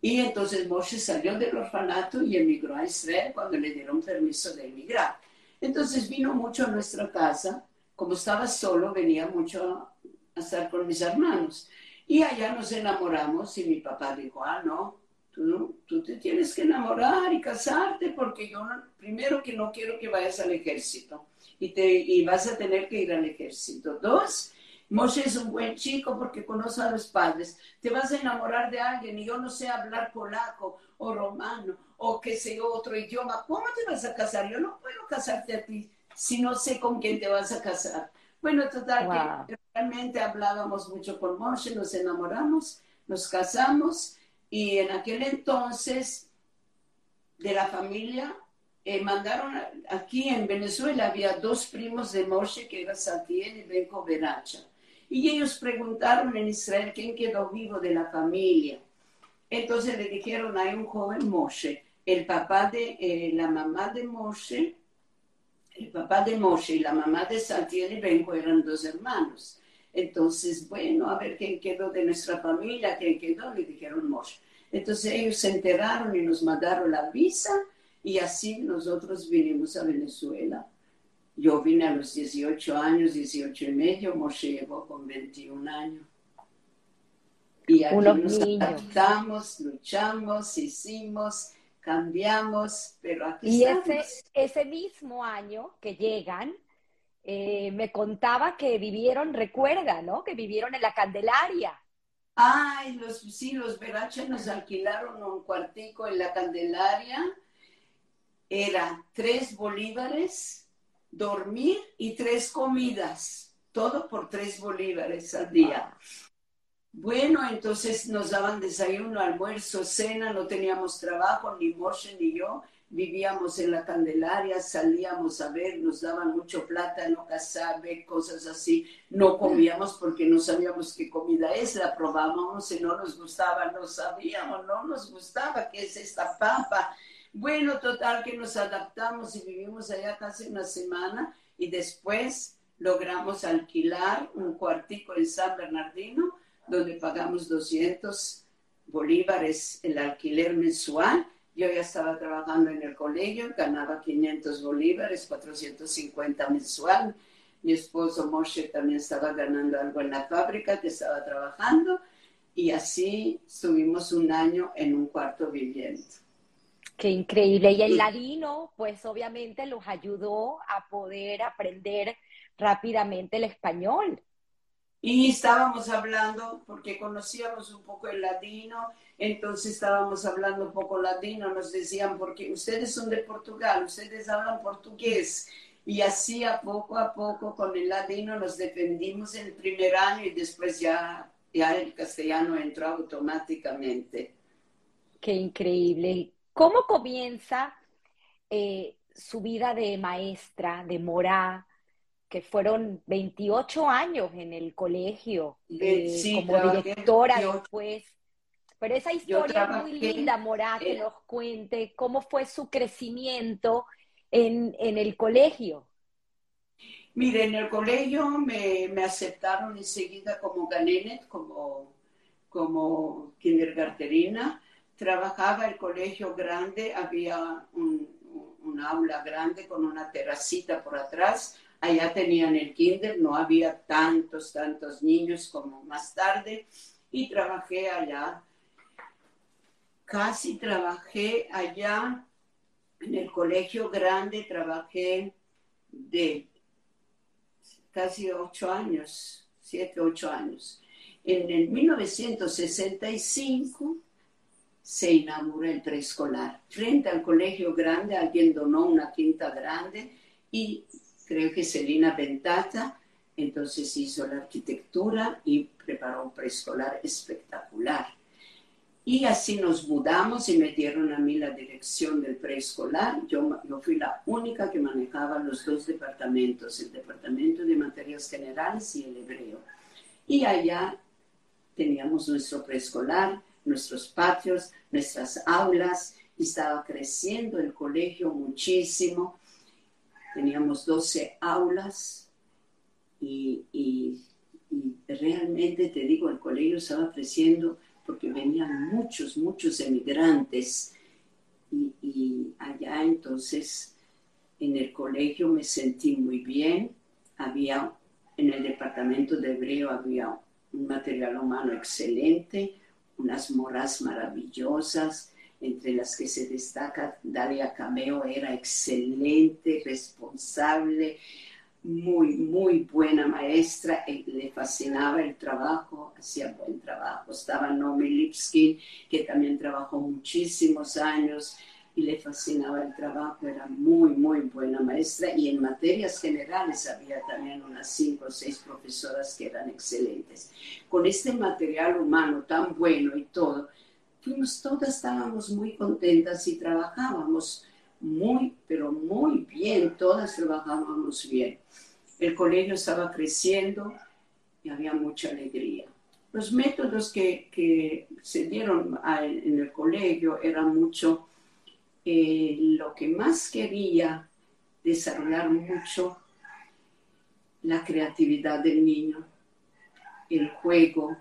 Y entonces Moshe salió del orfanato y emigró a Israel cuando le dieron permiso de emigrar. Entonces vino mucho a nuestra casa, como estaba solo, venía mucho a estar con mis hermanos. Y allá nos enamoramos y mi papá dijo, ah, no, tú, tú te tienes que enamorar y casarte porque yo primero que no quiero que vayas al ejército y, te, y vas a tener que ir al ejército. Dos, Moshe es un buen chico porque conoce a los padres. Te vas a enamorar de alguien y yo no sé hablar polaco o romano o qué sé otro idioma. ¿Cómo te vas a casar? Yo no puedo casarte a ti si no sé con quién te vas a casar. Bueno, total, que realmente hablábamos mucho con Moshe, nos enamoramos, nos casamos y en aquel entonces de la familia eh, mandaron aquí en Venezuela, había dos primos de Moshe que eran Santiel y Benco Veracha. Y ellos preguntaron en Israel quién quedó vivo de la familia. Entonces le dijeron, hay un joven Moshe, el papá de eh, la mamá de Moshe, el papá de Moshe y la mamá de Santiago y Benjo eran dos hermanos. Entonces, bueno, a ver quién quedó de nuestra familia, quién quedó, le dijeron Moshe. Entonces ellos se enteraron y nos mandaron la visa y así nosotros vinimos a Venezuela. Yo vine a los 18 años, 18 y medio, Moshe llegó con 21 años. Y aquí nos adaptamos, luchamos, hicimos, cambiamos, pero aquí y ese, ese mismo año que llegan, eh, me contaba que vivieron, recuerda, ¿no? Que vivieron en la Candelaria. Ay, los, sí, los Verache nos alquilaron un cuartico en la Candelaria. Era tres bolívares, dormir y tres comidas. Todo por tres bolívares al día. Bueno, entonces nos daban desayuno, almuerzo, cena, no teníamos trabajo, ni Moshe ni yo vivíamos en la Candelaria, salíamos a ver, nos daban mucho plátano, casabe, cosas así. No comíamos porque no sabíamos qué comida es, la probábamos y no nos gustaba, no sabíamos, no nos gustaba qué es esta papa. Bueno, total que nos adaptamos y vivimos allá casi una semana y después logramos alquilar un cuartico en San Bernardino donde pagamos 200 bolívares el alquiler mensual yo ya estaba trabajando en el colegio, ganaba 500 bolívares, 450 mensual. Mi esposo Moshe también estaba ganando algo en la fábrica que estaba trabajando y así estuvimos un año en un cuarto viviendo. Qué increíble. Y el ladino, pues obviamente los ayudó a poder aprender rápidamente el español. Y estábamos hablando, porque conocíamos un poco el ladino, entonces estábamos hablando un poco ladino, nos decían, porque ustedes son de Portugal, ustedes hablan portugués. Y así a poco a poco con el ladino nos defendimos el primer año y después ya, ya el castellano entró automáticamente. Qué increíble. ¿Cómo comienza eh, su vida de maestra, de morá? que fueron 28 años en el colegio, eh, como directora después. Pero esa historia es muy linda, Morá, que nos cuente cómo fue su crecimiento en, en el colegio. Mire, en el colegio me, me aceptaron enseguida como ganenet, como, como kindergarterina. Trabajaba el colegio grande, había un, aula grande con una terracita por atrás Allá tenían el kinder, no había tantos, tantos niños como más tarde. Y trabajé allá. Casi trabajé allá en el colegio grande, trabajé de casi ocho años, siete, ocho años. En el 1965 se inauguró el preescolar. Frente al colegio grande, alguien donó una quinta grande y creo que Selina Ventata, entonces hizo la arquitectura y preparó un preescolar espectacular. Y así nos mudamos y me dieron a mí la dirección del preescolar. Yo, yo fui la única que manejaba los dos departamentos, el departamento de materias generales y el hebreo. Y allá teníamos nuestro preescolar, nuestros patios, nuestras aulas, y estaba creciendo el colegio muchísimo. Teníamos 12 aulas y, realmente te digo, el colegio estaba creciendo porque venían muchos, muchos emigrantes. Y, allá entonces en el colegio me sentí muy bien, había en el departamento de hebreo había un material humano excelente, unas moras maravillosas, entre las que se destaca Dalia Cameo, era excelente, responsable, muy, muy buena maestra, le fascinaba el trabajo, hacía buen trabajo. Estaba Nomi Lipskin, que también trabajó muchísimos años y le fascinaba el trabajo, era muy, muy buena maestra y en materias generales había también unas cinco o seis profesoras que eran excelentes. Con este material humano tan bueno y todo, fuimos todas, estábamos muy contentas y trabajábamos muy, pero muy bien, todas trabajábamos bien. El colegio estaba creciendo y había mucha alegría. Los métodos que, que se dieron en el colegio eran mucho, eh, lo que más quería desarrollar mucho, la creatividad del niño, el juego,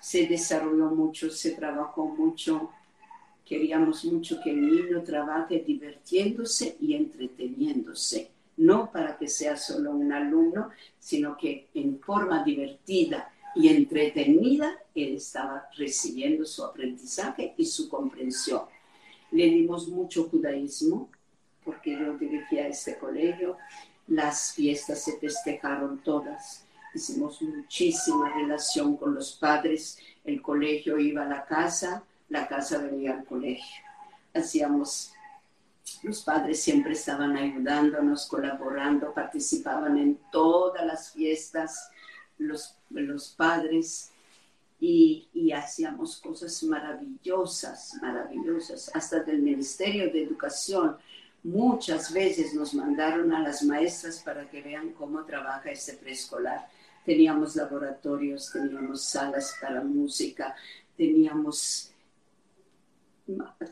se desarrolló mucho, se trabajó mucho. Queríamos mucho que el niño trabaje divirtiéndose y entreteniéndose, no para que sea solo un alumno, sino que en forma divertida y entretenida, él estaba recibiendo su aprendizaje y su comprensión. Le dimos mucho judaísmo, porque yo dirigía este colegio. Las fiestas se festejaron todas. Hicimos muchísima relación con los padres. El colegio iba a la casa, la casa venía al colegio. Hacíamos los padres siempre estaban ayudándonos, colaborando, participaban en todas las fiestas, los, los padres, y, hacíamos cosas maravillosas, maravillosas, hasta del Ministerio de Educación. Muchas veces nos mandaron a las maestras para que vean cómo trabaja este preescolar. Teníamos laboratorios, teníamos salas para música, teníamos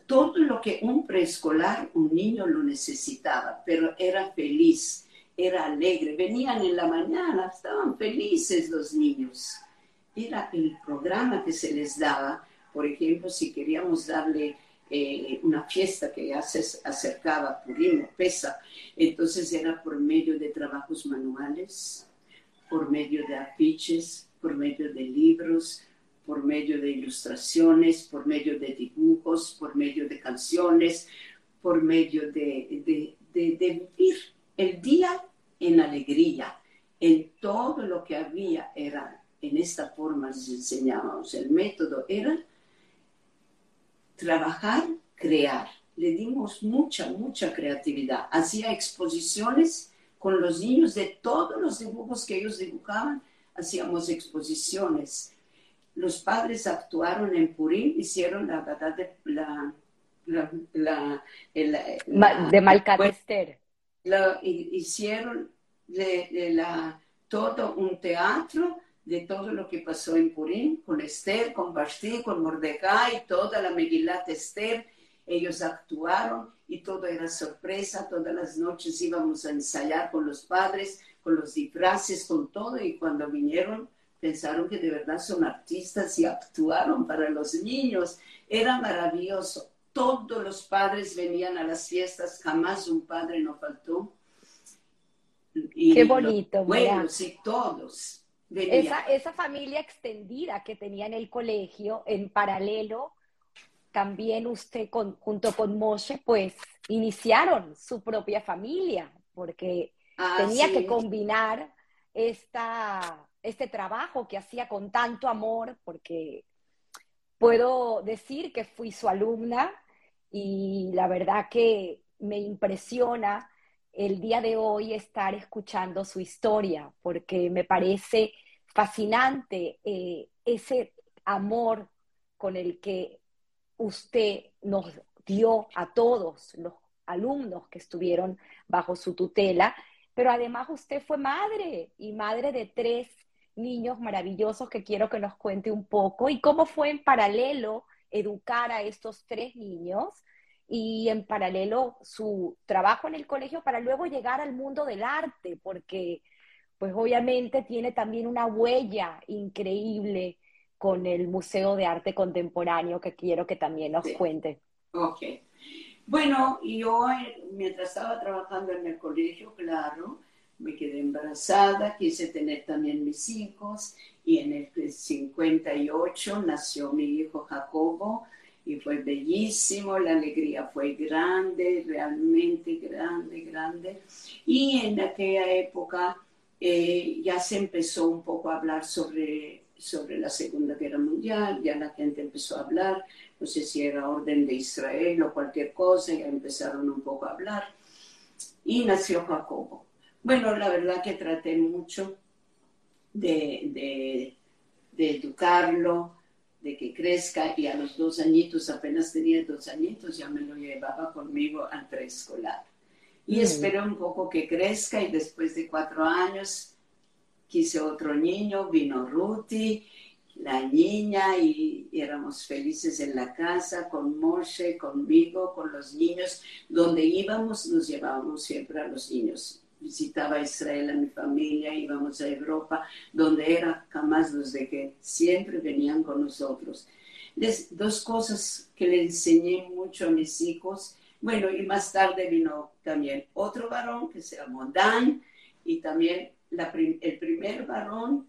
todo lo que un preescolar, un niño lo necesitaba, pero era feliz, era alegre. Venían en la mañana, estaban felices los niños. Era el programa que se les daba. Por ejemplo, si queríamos darle eh, una fiesta que ya se acercaba, Purim Pesa, entonces era por medio de trabajos manuales, por medio de afiches, por medio de libros, por medio de ilustraciones, por medio de dibujos, por medio de canciones, por medio de, vivir el día en alegría, en todo lo que había era, en esta forma les enseñábamos, el método era trabajar, crear. Le dimos mucha, mucha creatividad. Hacía exposiciones con los niños de todos los dibujos que ellos dibujaban, hacíamos exposiciones los padres actuaron en Purín, hicieron la verdad de la, la, de Malcatester. hicieron de, la, todo un teatro de todo lo que pasó en Purín, con Esther, con Basti, con Mordecai, toda la Megilat Esther. Ellos actuaron y todo era sorpresa. Todas las noches íbamos a ensayar con los padres, con los disfraces, con todo. Y cuando vinieron, pensaron que de verdad son artistas y actuaron para los niños. Era maravilloso. Todos los padres venían a las fiestas, jamás un padre no faltó. Y Qué bonito. Bueno, sí, todos. Esa, esa familia extendida que tenía en el colegio, en paralelo, también usted con, junto con Moshe, pues iniciaron su propia familia, porque ah, tenía que combinar esta este trabajo que hacía con tanto amor, porque puedo decir que fui su alumna y la verdad que me impresiona el día de hoy estar escuchando su historia, porque me parece fascinante eh, ese amor con el que usted nos dio a todos los alumnos que estuvieron bajo su tutela, pero además usted fue madre y madre de tres niños maravillosos que quiero que nos cuente un poco y cómo fue en paralelo educar a estos tres niños y en paralelo su trabajo en el colegio para luego llegar al mundo del arte, porque pues obviamente tiene también una huella increíble con el Museo de Arte Contemporáneo que quiero que también nos cuente. Ok. Bueno, yo mientras estaba trabajando en el colegio, claro, me quedé embarazada, quise tener también mis hijos y en el 58 nació mi hijo Jacobo y fue bellísimo, la alegría fue grande, realmente grande, grande. Y en aquella época eh, ya se empezó un poco a hablar sobre, sobre la Segunda Guerra Mundial, ya la gente empezó a hablar, no sé si era orden de Israel o cualquier cosa, ya empezaron un poco a hablar. Y nació Jacobo. Bueno, la verdad que traté mucho de, educarlo, de que crezca y a los dos añitos, apenas tenía dos añitos, ya me lo llevaba conmigo al preescolar. Y mm. esperé un poco que crezca y después de cuatro años quise otro niño, vino Ruti, la niña y, y éramos felices en la casa con Moshe, conmigo, con los niños. Donde íbamos nos llevábamos siempre a los niños visitaba Israel a mi familia, íbamos a Europa, donde era jamás los de que siempre venían con nosotros. dos cosas que le enseñé mucho a mis hijos. Bueno, y más tarde vino también otro varón que se llamó Dan, y también el primer varón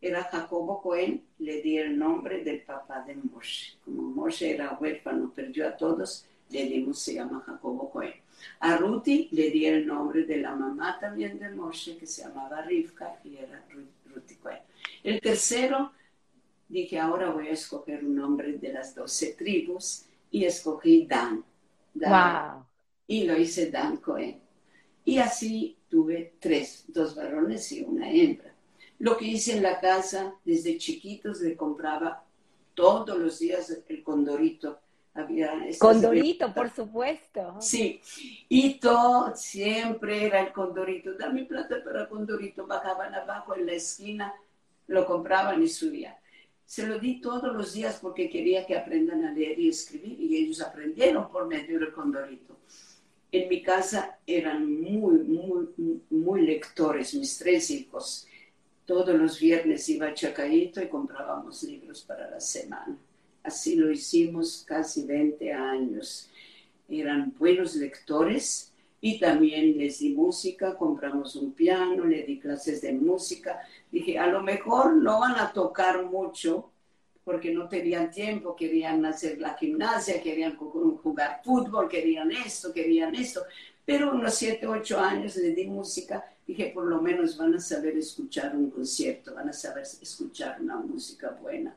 era Jacobo Cohen, le di el nombre del papá de Moshe. Como Moshe era huérfano, perdió a todos, le dimos, se llama Jacobo Cohen. A Ruti le di el nombre de la mamá también de Moshe, que se llamaba Rivka, y era Ruti Cohen. El tercero, dije, ahora voy a escoger un nombre de las doce tribus, y escogí Dan. Dan. Y lo hice Dan Cohen. Y así tuve tres, dos varones y una hembra. Lo que hice en la casa, desde chiquitos le compraba todos los días el condorito. Había condorito, por supuesto. Sí, y todo siempre era el condorito. Dame plata para condorito. Bajaban abajo en la esquina, lo compraban y subían. Se lo di todos los días porque quería que aprendan a leer y escribir y ellos aprendieron por medio del condorito. En mi casa eran muy, muy, muy lectores, mis tres hijos todos los viernes iba a Chacaito y comprábamos libros para la semana. Así lo hicimos casi 20 años. Eran buenos lectores y también les di música, compramos un piano, le di clases de música. Dije, a lo mejor no van a tocar mucho porque no tenían tiempo, querían hacer la gimnasia, querían jugar fútbol, querían esto, querían esto. Pero unos 7, 8 años le di música dije, por lo menos van a saber escuchar un concierto, van a saber escuchar una música buena,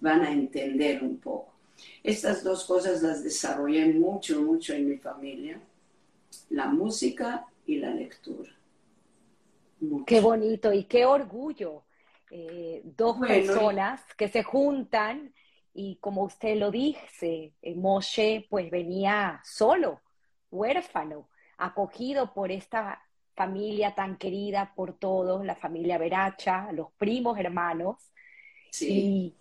van a entender un poco. Estas dos cosas las desarrollé mucho, mucho en mi familia, la música y la lectura. Qué bonito y qué orgullo. Eh, dos personas que se juntan y como usted lo dice, eh, Moshe pues venía solo, huérfano, acogido por esta familia tan querida por todos, la familia Veracha, los primos hermanos. Y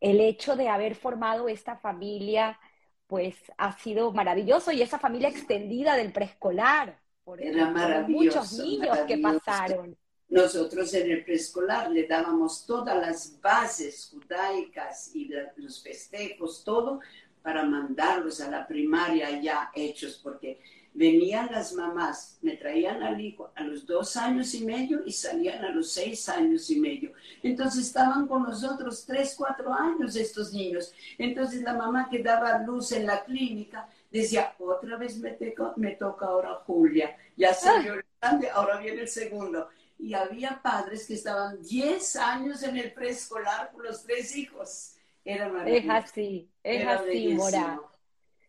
el hecho de haber formado esta familia, pues ha sido maravilloso y esa familia extendida del preescolar. Por, Era maravilloso. Muchos niños que pasaron. Nosotros en el preescolar le dábamos todas las bases judaicas y los festejos, todo, para mandarlos a la primaria ya hechos, porque venían las mamás, me traían al hijo a los dos años y medio y salían a los seis años y medio. Entonces estaban con nosotros tres, cuatro años estos niños. Entonces la mamá que daba luz en la clínica decía, otra vez me, me toca ahora Julia, ya salió el grande, ahora viene el segundo. Y había padres que estaban diez años en el preescolar con los tres hijos. Era maravilloso. Es así, es así, Mora.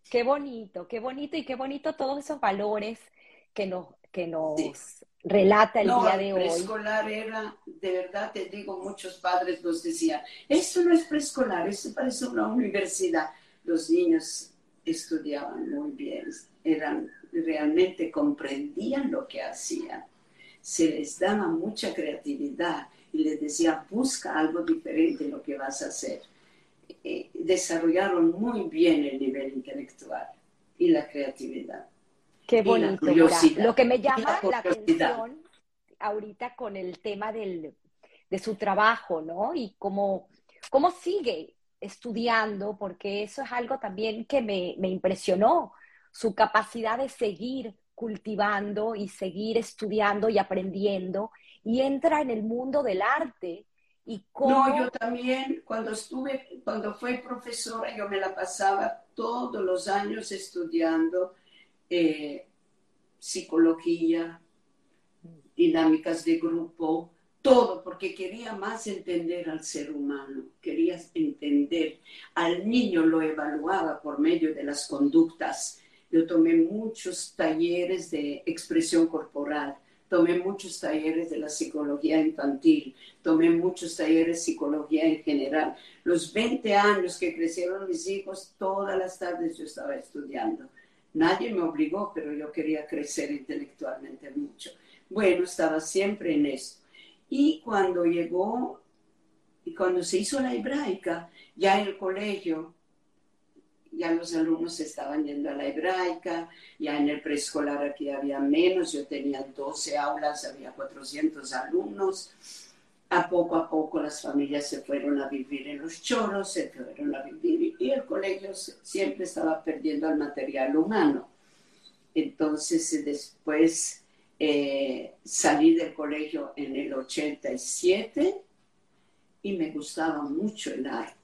Qué bonito, qué bonito y qué bonito todos esos valores que nos, que nos relata el día de hoy. Preescolar era, de verdad te digo, muchos padres nos decían, esto no es preescolar, esto parece una universidad. Los niños estudiaban muy bien, eran realmente comprendían lo que hacían. Se les daba mucha creatividad y les decía, busca algo diferente en lo que vas a hacer. Eh, desarrollaron muy bien el nivel intelectual y la creatividad. Qué bonito. Lo que me llama la, atención ahorita con el tema del, de su trabajo, ¿no? Y cómo, cómo sigue estudiando, porque eso es algo también que me, me impresionó, su capacidad de seguir cultivando y seguir estudiando y aprendiendo, y entra en el mundo del arte no, yo también, cuando estuve, cuando fui profesora, yo me la pasaba todos los años estudiando eh, psicología, dinámicas de grupo, todo, porque quería más entender al ser humano, quería entender. Al niño lo evaluaba por medio de las conductas. Yo tomé muchos talleres de expresión corporal tomé muchos talleres de la psicología infantil, tomé muchos talleres de psicología en general. Los 20 años que crecieron mis hijos, todas las tardes yo estaba estudiando. Nadie me obligó, pero yo quería crecer intelectualmente mucho. Bueno, estaba siempre en esto. Y cuando llegó, y cuando se hizo la hebraica, ya en el colegio, ya los alumnos estaban yendo a la hebraica, ya en el preescolar aquí había menos, yo tenía 12 aulas, había 400 alumnos. A poco a poco las familias se fueron a vivir en los choros, se fueron a vivir y el colegio siempre estaba perdiendo el material humano. Entonces después eh, salí del colegio en el 87 y me gustaba mucho el arte.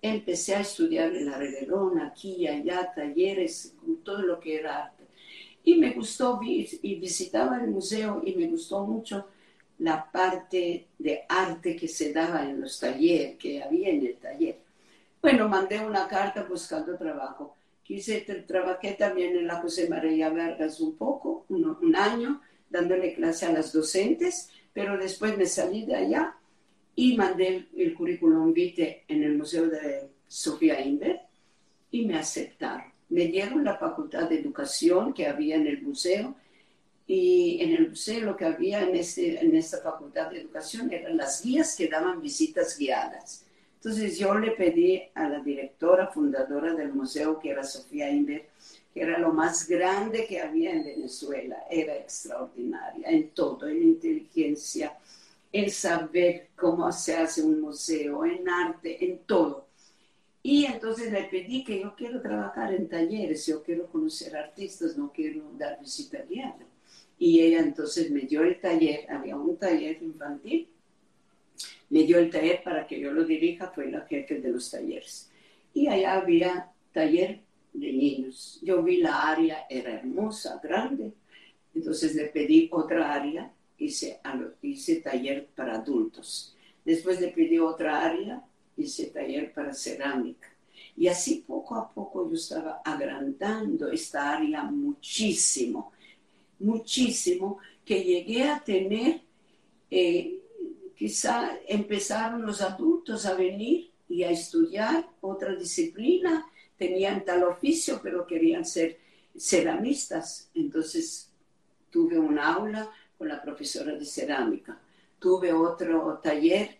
Empecé a estudiar el arreglón aquí y allá, talleres, todo lo que era arte. Y me gustó y visitaba el museo y me gustó mucho la parte de arte que se daba en los talleres, que había en el taller. Bueno, mandé una carta buscando trabajo. Quise, trabajé también en la José María Vargas un poco, un, año, dándole clase a las docentes, pero después me salí de allá y mandé el, currículum vitae en el Museo de Sofía Inver y me aceptaron. Me dieron la facultad de educación que había en el museo y en el museo lo que había en, este, en esta facultad de educación eran las guías que daban visitas guiadas. Entonces yo le pedí a la directora fundadora del museo, que era Sofía Inver, que era lo más grande que había en Venezuela, era extraordinaria en todo, en inteligencia, en saber cómo se hace un museo, en arte, en todo. Y entonces le pedí que yo quiero trabajar en talleres, yo quiero conocer artistas, no quiero dar visita guiada. Y ella entonces me dio el taller, había un taller infantil, me dio el taller para que yo lo dirija, fue la jefe de los talleres. Y allá había taller de niños. Yo vi la área, era hermosa, grande, entonces le pedí otra área, hice, hice taller para adultos. Después le pedí otra área, hice taller para cerámica. Y así poco a poco yo estaba agrandando esta área muchísimo, muchísimo, que llegué a tener, eh, quizá empezaron los adultos a venir y a estudiar otra disciplina, tenían tal oficio, pero querían ser ceramistas. Entonces tuve un aula con la profesora de cerámica. Tuve otro taller,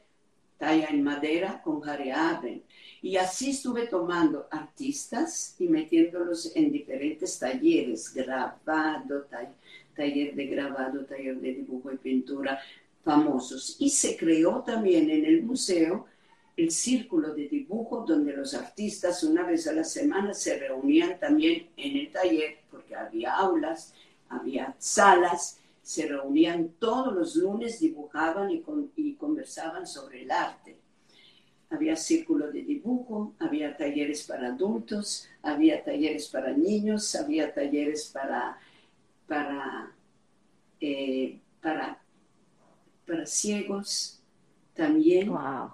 talla en madera, con Harry Aben. Y así estuve tomando artistas y metiéndolos en diferentes talleres, grabado, taller de grabado, taller de dibujo y pintura famosos. Y se creó también en el museo el círculo de dibujo donde los artistas una vez a la semana se reunían también en el taller porque había aulas, había salas, se reunían todos los lunes, dibujaban y, y conversaban sobre el arte. Había círculo de dibujo, había talleres para adultos, había talleres para niños, había talleres para, para, eh, para, para ciegos también. Wow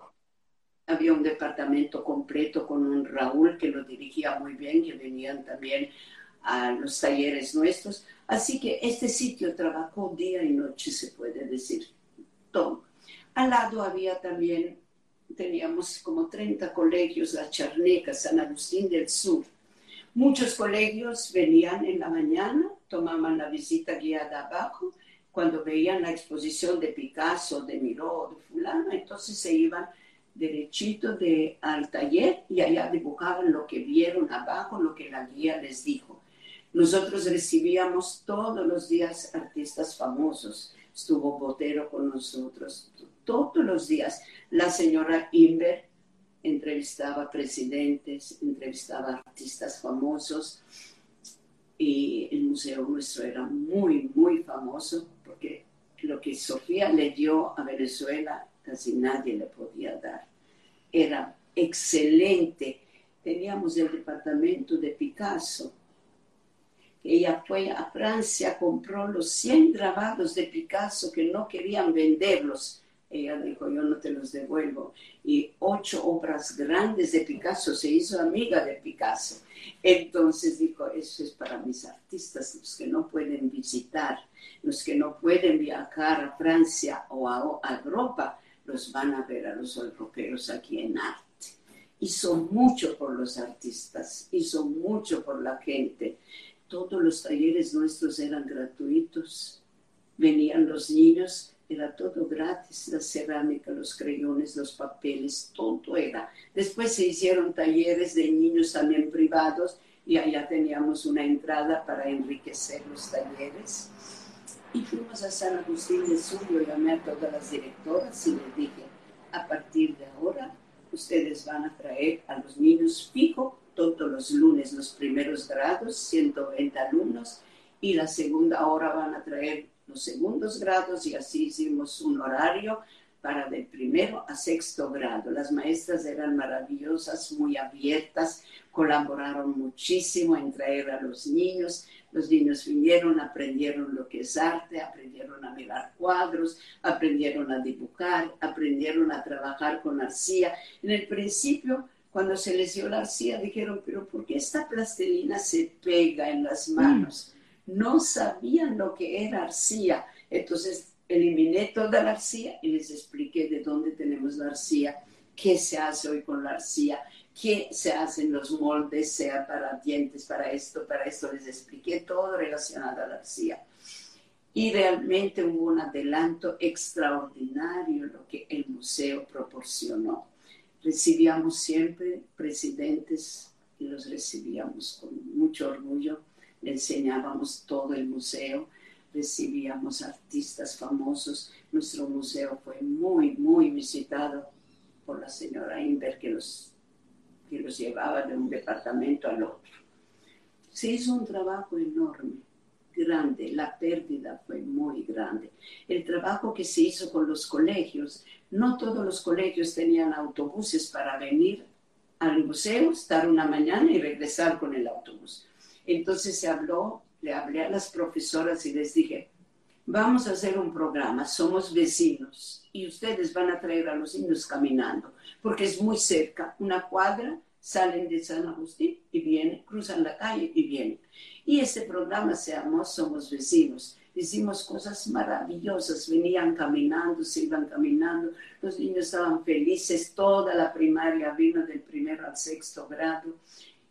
había un departamento completo con un Raúl que lo dirigía muy bien, que venían también a los talleres nuestros. Así que este sitio trabajó día y noche, se puede decir, todo. Al lado había también, teníamos como 30 colegios, la Charneca, San Agustín del Sur. Muchos colegios venían en la mañana, tomaban la visita guiada abajo, cuando veían la exposición de Picasso, de Miró, de fulano, entonces se iban derechito de, al taller y allá dibujaban lo que vieron abajo, lo que la guía les dijo. Nosotros recibíamos todos los días artistas famosos. Estuvo Botero con nosotros todos los días. La señora Inver entrevistaba presidentes, entrevistaba artistas famosos y el museo nuestro era muy, muy famoso porque lo que Sofía le dio a Venezuela casi nadie le podía dar. Era excelente. Teníamos el departamento de Picasso. Ella fue a Francia, compró los 100 grabados de Picasso que no querían venderlos. Ella dijo, yo no te los devuelvo. Y ocho obras grandes de Picasso, se hizo amiga de Picasso. Entonces dijo, eso es para mis artistas, los que no pueden visitar, los que no pueden viajar a Francia o a, a Europa, los van a ver a los europeos aquí en arte. Hizo mucho por los artistas, hizo mucho por la gente. Todos los talleres nuestros eran gratuitos. Venían los niños, era todo gratis, la cerámica, los creyones, los papeles, todo era. Después se hicieron talleres de niños también privados y allá teníamos una entrada para enriquecer los talleres. Y fuimos a San Agustín de Sur, yo llamé a todas las directoras y les dije, a partir de ahora, ustedes van a traer a los niños fijo todos los lunes, los primeros grados, 120 alumnos, y la segunda hora van a traer los segundos grados y así hicimos un horario para del primero a sexto grado. Las maestras eran maravillosas, muy abiertas, colaboraron muchísimo en traer a los niños. Los niños vinieron, aprendieron lo que es arte, aprendieron a mirar cuadros, aprendieron a dibujar, aprendieron a trabajar con arcilla. En el principio, cuando se les dio la arcilla, dijeron, pero ¿por qué esta plastilina se pega en las manos? No sabían lo que era arcilla. Entonces eliminé toda la arcilla y les expliqué de dónde tenemos la arcilla, qué se hace hoy con la arcilla, qué se hacen los moldes, sea para dientes, para esto, para esto. Les expliqué todo relacionado a la arcilla. Y realmente hubo un adelanto extraordinario lo que el museo proporcionó. Recibíamos siempre presidentes y los recibíamos con mucho orgullo. Le enseñábamos todo el museo recibíamos artistas famosos. Nuestro museo fue muy, muy visitado por la señora Inver que los, que los llevaba de un departamento al otro. Se hizo un trabajo enorme, grande, la pérdida fue muy grande. El trabajo que se hizo con los colegios, no todos los colegios tenían autobuses para venir al museo, estar una mañana y regresar con el autobús. Entonces se habló le hablé a las profesoras y les dije, vamos a hacer un programa, somos vecinos y ustedes van a traer a los niños caminando, porque es muy cerca, una cuadra, salen de San Agustín y vienen, cruzan la calle y vienen. Y ese programa se llamó Somos Vecinos. Hicimos cosas maravillosas, venían caminando, se iban caminando, los niños estaban felices, toda la primaria vino del primero al sexto grado,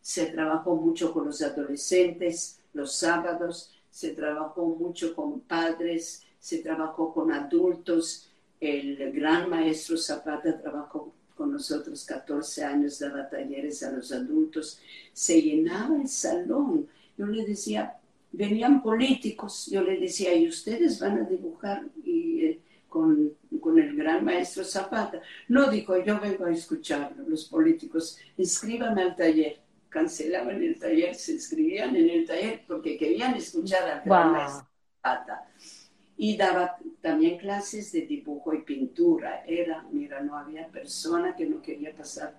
se trabajó mucho con los adolescentes, los sábados, se trabajó mucho con padres, se trabajó con adultos. El gran maestro Zapata trabajó con nosotros 14 años, daba talleres a los adultos. Se llenaba el salón. Yo le decía, venían políticos, yo le decía, ¿y ustedes van a dibujar y, eh, con, con, el gran maestro Zapata? No, dijo, yo vengo a escucharlo, los políticos, inscríbame al taller cancelaban el taller, se inscribían en el taller porque querían escuchar a wow. Zapata. Y daba también clases de dibujo y pintura. Era, mira, no había persona que no quería pasar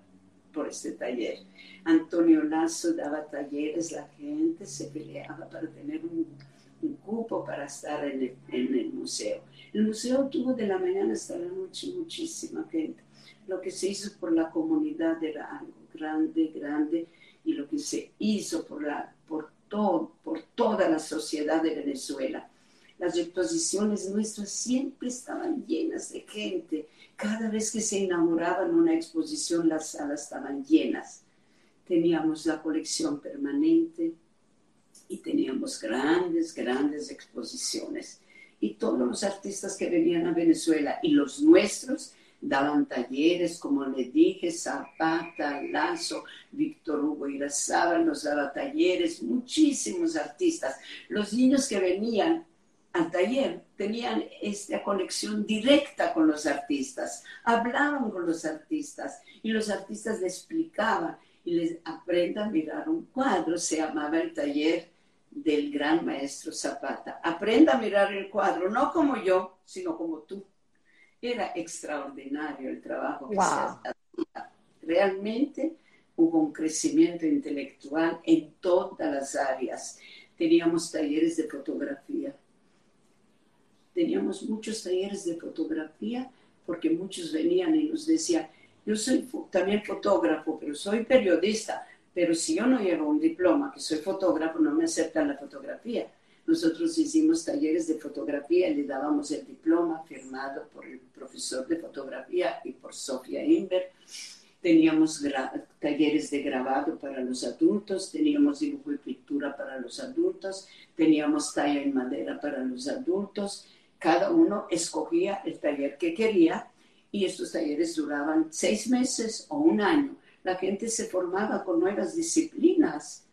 por este taller. Antonio Lazo daba talleres, la gente se peleaba para tener un, un cupo para estar en el, en el museo. El museo tuvo de la mañana hasta la noche muchísima gente. Lo que se hizo por la comunidad era algo grande, grande y lo que se hizo por, la, por, todo, por toda la sociedad de Venezuela. Las exposiciones nuestras siempre estaban llenas de gente. Cada vez que se inauguraban una exposición, las salas estaban llenas. Teníamos la colección permanente y teníamos grandes, grandes exposiciones. Y todos los artistas que venían a Venezuela y los nuestros daban talleres, como le dije, Zapata, Lazo, Víctor Hugo Irazábal nos daba talleres, muchísimos artistas. Los niños que venían al taller tenían esta conexión directa con los artistas, hablaban con los artistas y los artistas les explicaban y les aprenda a mirar un cuadro, se llamaba el taller del gran maestro Zapata. Aprenda a mirar el cuadro, no como yo, sino como tú. Era extraordinario el trabajo que se hacía. Realmente hubo un crecimiento intelectual en todas las áreas. Teníamos talleres de fotografía. Teníamos muchos talleres de fotografía porque muchos venían y nos decían, yo soy también fotógrafo, pero soy periodista, pero si yo no llevo un diploma, que soy fotógrafo, no me aceptan la fotografía. Nosotros hicimos talleres de fotografía y le dábamos el diploma firmado por el profesor de fotografía y por Sofía Inver. Teníamos talleres de grabado para los adultos, teníamos dibujo y pintura para los adultos, teníamos talla en madera para los adultos. Cada uno escogía el taller que quería y estos talleres duraban seis meses o un año. La gente se formaba con nuevas disciplinas,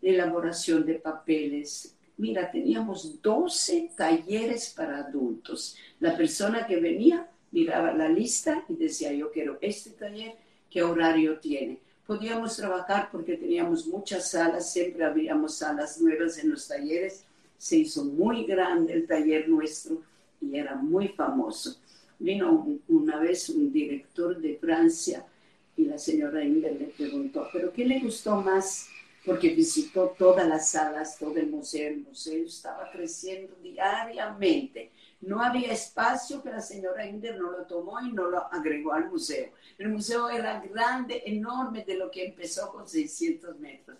elaboración de papeles, Mira, teníamos 12 talleres para adultos. La persona que venía miraba la lista y decía, yo quiero este taller, ¿qué horario tiene? Podíamos trabajar porque teníamos muchas salas, siempre habíamos salas nuevas en los talleres. Se hizo muy grande el taller nuestro y era muy famoso. Vino una vez un director de Francia y la señora Inder le preguntó, ¿pero qué le gustó más? Porque visitó todas las salas, todo el museo, el museo estaba creciendo diariamente. No había espacio que la señora Inder no lo tomó y no lo agregó al museo. El museo era grande, enorme, de lo que empezó con 600 metros.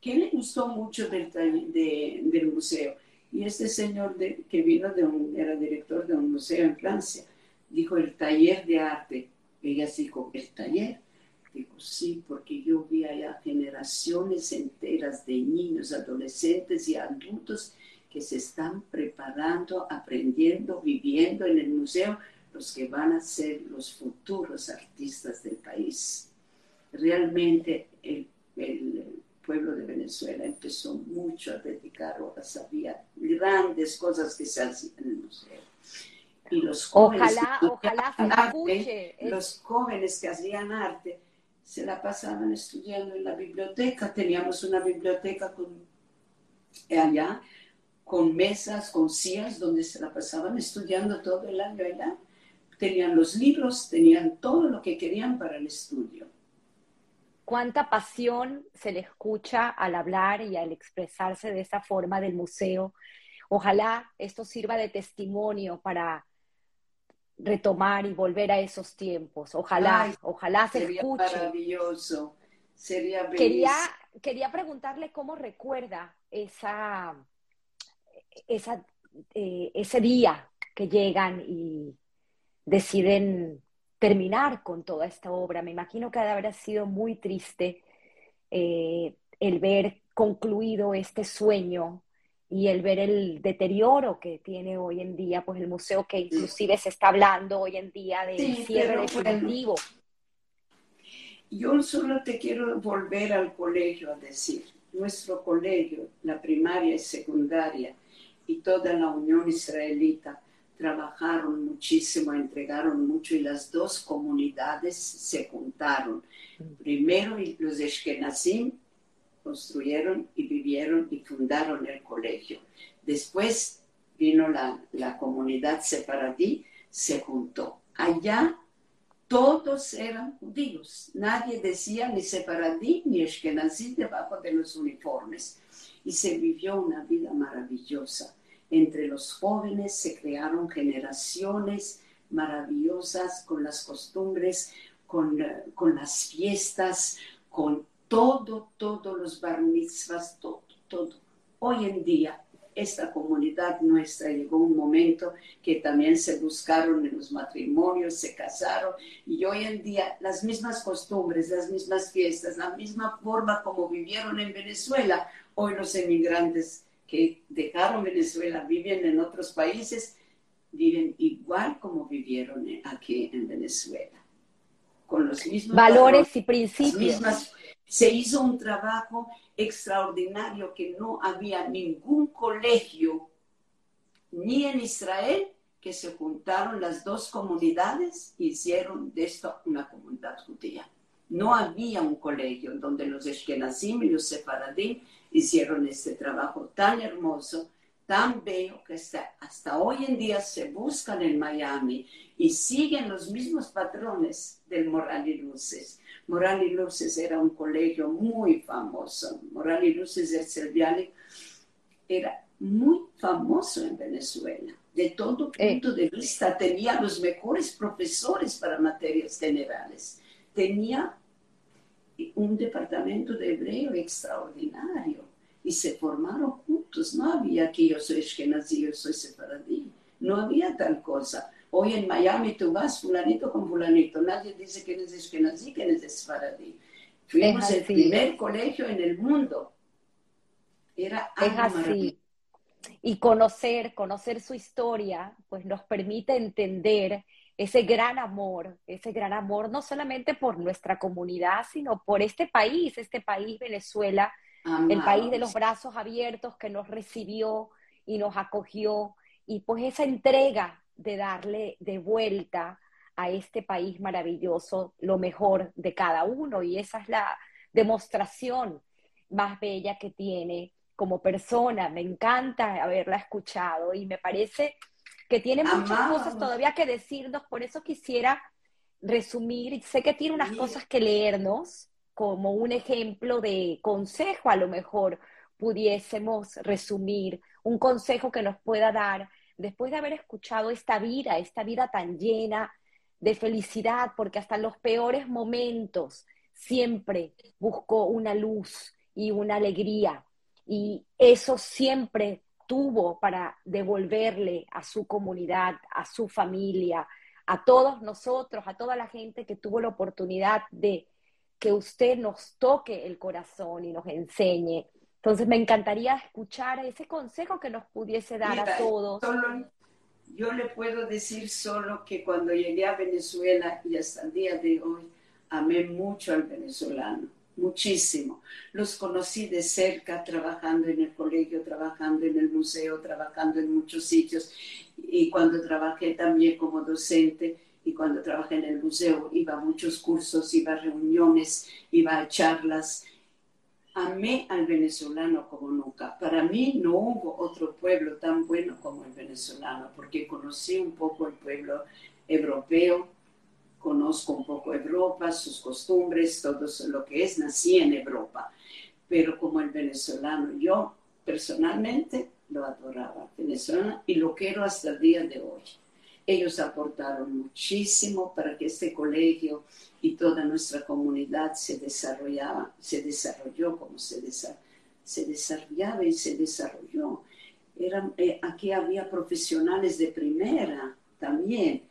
¿Qué le gustó mucho del, del museo? Y este señor de, que vino de un, era director de un museo en Francia, dijo el taller de arte. Ella dijo, ¿el taller? Dijo, sí, porque yo vi allá generaciones enteras de niños, adolescentes y adultos que se están preparando, aprendiendo, viviendo en el museo, los que van a ser los futuros artistas del país. Realmente el, pueblo de Venezuela empezó mucho a dedicar horas, había grandes cosas que se hacían en el museo. Y los jóvenes ojalá, ojalá los jóvenes que hacían arte se la pasaban estudiando en la biblioteca. Teníamos una biblioteca con, allá con mesas, con sillas, donde se la pasaban estudiando todo el año allá. Tenían los libros, tenían todo lo que querían para el estudio. Cuánta pasión se le escucha al hablar y al expresarse de esa forma del museo. Ojalá esto sirva de testimonio para retomar y volver a esos tiempos. Ojalá, ojalá se sería escuche. Maravilloso. Sería quería, quería preguntarle cómo recuerda esa, esa, eh, ese día que llegan y deciden terminar con toda esta obra. Me imagino que ha de haber sido muy triste eh, el ver concluido este sueño y el ver el deterioro que tiene hoy en día, pues el museo que inclusive se está hablando hoy en día del cierre definitivo. yo solo te quiero volver al colegio a decir, nuestro colegio, la primaria y secundaria, y toda la Unión Israelita trabajaron muchísimo, entregaron mucho y las dos comunidades se juntaron. Primero los Ashkenazim construyeron y vivieron y fundaron el colegio. Después vino la, la comunidad separadí, se juntó. Allá todos eran judíos. Nadie decía ni separadí ni Ashkenazim debajo de los uniformes. Y se vivió una vida maravillosa entre los jóvenes se crearon generaciones maravillosas con las costumbres, con, con las fiestas, con todo, todos los bar todo, todo. Hoy en día, esta comunidad nuestra llegó un momento que también se buscaron en los matrimonios, se casaron y hoy en día las mismas costumbres, las mismas fiestas, la misma forma como vivieron en Venezuela, hoy los emigrantes que dejaron Venezuela, viven en otros países, viven igual como vivieron aquí en Venezuela, con los mismos valores, y principios. se hizo un trabajo extraordinario que no había ningún colegio, ni en Israel, que se juntaron las dos comunidades y hicieron de esto una comunidad judía. No había un colegio donde los Ashkenazim y los Separadim hicieron este trabajo tan hermoso, tan bello, que hasta, hoy en día se buscan en Miami y siguen los mismos patrones del Moral y Luces. Moral y Luces era un colegio muy famoso. Moral y Luces del Serviale era muy famoso en Venezuela. De todo eh. punto de vista, tenía los mejores profesores para materias generales. Tenía un departamento de hebreo extraordinario y se formaron juntos. No había que yo soy Ashkenazí, yo soy sefaradí. No había tal cosa. Hoy en Miami tú vas fulanito con fulanito. Nadie dice que eres Ashkenazí, que eres sefaradí. Fuimos el primer colegio en el mundo. Era algo así. Y conocer, conocer su historia, pues nos permite entender ese gran amor, ese gran amor, no solamente por nuestra comunidad, sino por este país, este país Venezuela, el país de los brazos abiertos que nos recibió y nos acogió, y pues esa entrega de darle de vuelta a este país maravilloso lo mejor de cada uno, y esa es la demostración más bella que tiene como persona. Me encanta haberla escuchado y me parece que tiene muchas cosas todavía que decirnos, por eso quisiera resumir, sé que tiene unas cosas que leernos, como un ejemplo de consejo a lo mejor pudiésemos resumir, un consejo que nos pueda dar después de haber escuchado esta vida, esta vida tan llena de felicidad, porque hasta en los peores momentos siempre buscó una luz y una alegría. Y eso siempre tuvo para devolverle a su comunidad, a su familia, a todos nosotros, a toda la gente que tuvo la oportunidad de que usted nos toque el corazón y nos enseñe. Entonces me encantaría escuchar ese consejo que nos pudiese dar a todos. yo le puedo decir solo que cuando llegué a Venezuela y hasta el día de hoy, amé mucho al venezolano muchísimo. Los conocí de cerca trabajando en el colegio, trabajando en el museo, trabajando en muchos sitios. Y cuando trabajé también como docente y cuando trabajé en el museo, iba a muchos cursos, iba a reuniones, iba a charlas. Amé al venezolano como nunca. Para mí no hubo otro pueblo tan bueno como el venezolano, porque conocí un poco el pueblo europeo, conozco un poco Europa, sus costumbres, todo lo que es, nací en Europa, pero como el venezolano, yo personalmente lo adoraba, venezolano, y lo quiero hasta el día de hoy. Ellos aportaron muchísimo para que este colegio y toda nuestra comunidad se desarrollaba, se desarrolló como se, se desarrollaba y se desarrolló. Era, eh, aquí había profesionales de primera también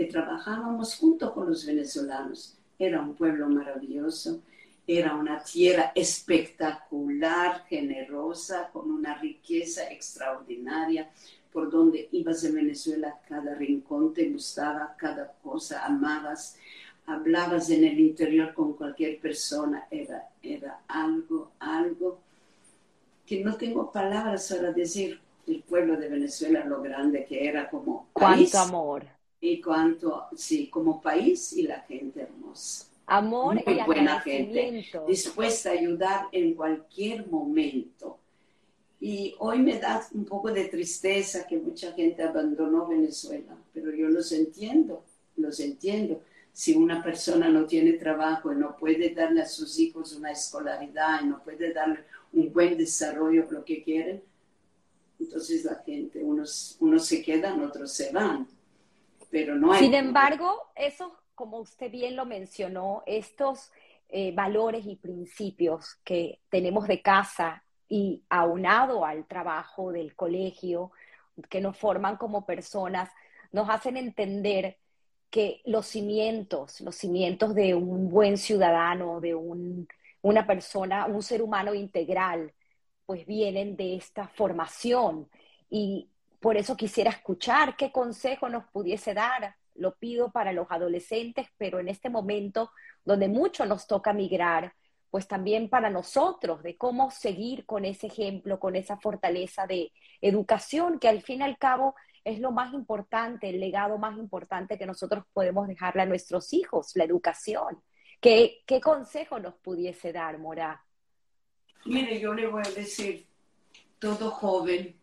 que trabajábamos junto con los venezolanos. Era un pueblo maravilloso, era una tierra espectacular, generosa, con una riqueza extraordinaria. Por donde ibas en Venezuela, cada rincón te gustaba, cada cosa amabas. Hablabas en el interior con cualquier persona, era, era algo, algo que no tengo palabras para decir el pueblo de Venezuela, lo grande que era como país. Cuánto amor y cuanto, sí, como país y la gente hermosa. Amor Muy buena gente, dispuesta a ayudar en cualquier momento. Y hoy me da un poco de tristeza que mucha gente abandonó Venezuela, pero yo los entiendo, los entiendo. Si una persona no tiene trabajo y no puede darle a sus hijos una escolaridad y no puede darle un buen desarrollo, lo que quieren, entonces la gente, unos, unos se quedan, otros se van pero no Sin embargo, eso, como usted bien lo mencionó, estos eh, valores y principios que tenemos de casa y aunado al trabajo del colegio, que nos forman como personas, nos hacen entender que los cimientos, los cimientos de un buen ciudadano, de un, una persona, un ser humano integral, pues vienen de esta formación. Y por eso quisiera escuchar qué consejo nos pudiese dar. Lo pido para los adolescentes, pero en este momento donde mucho nos toca migrar, pues también para nosotros, de cómo seguir con ese ejemplo, con esa fortaleza de educación, que al fin y al cabo es lo más importante, el legado más importante que nosotros podemos dejarle a nuestros hijos, la educación. ¿Qué, qué consejo nos pudiese dar, Mora? Mire, yo le voy a decir, todo joven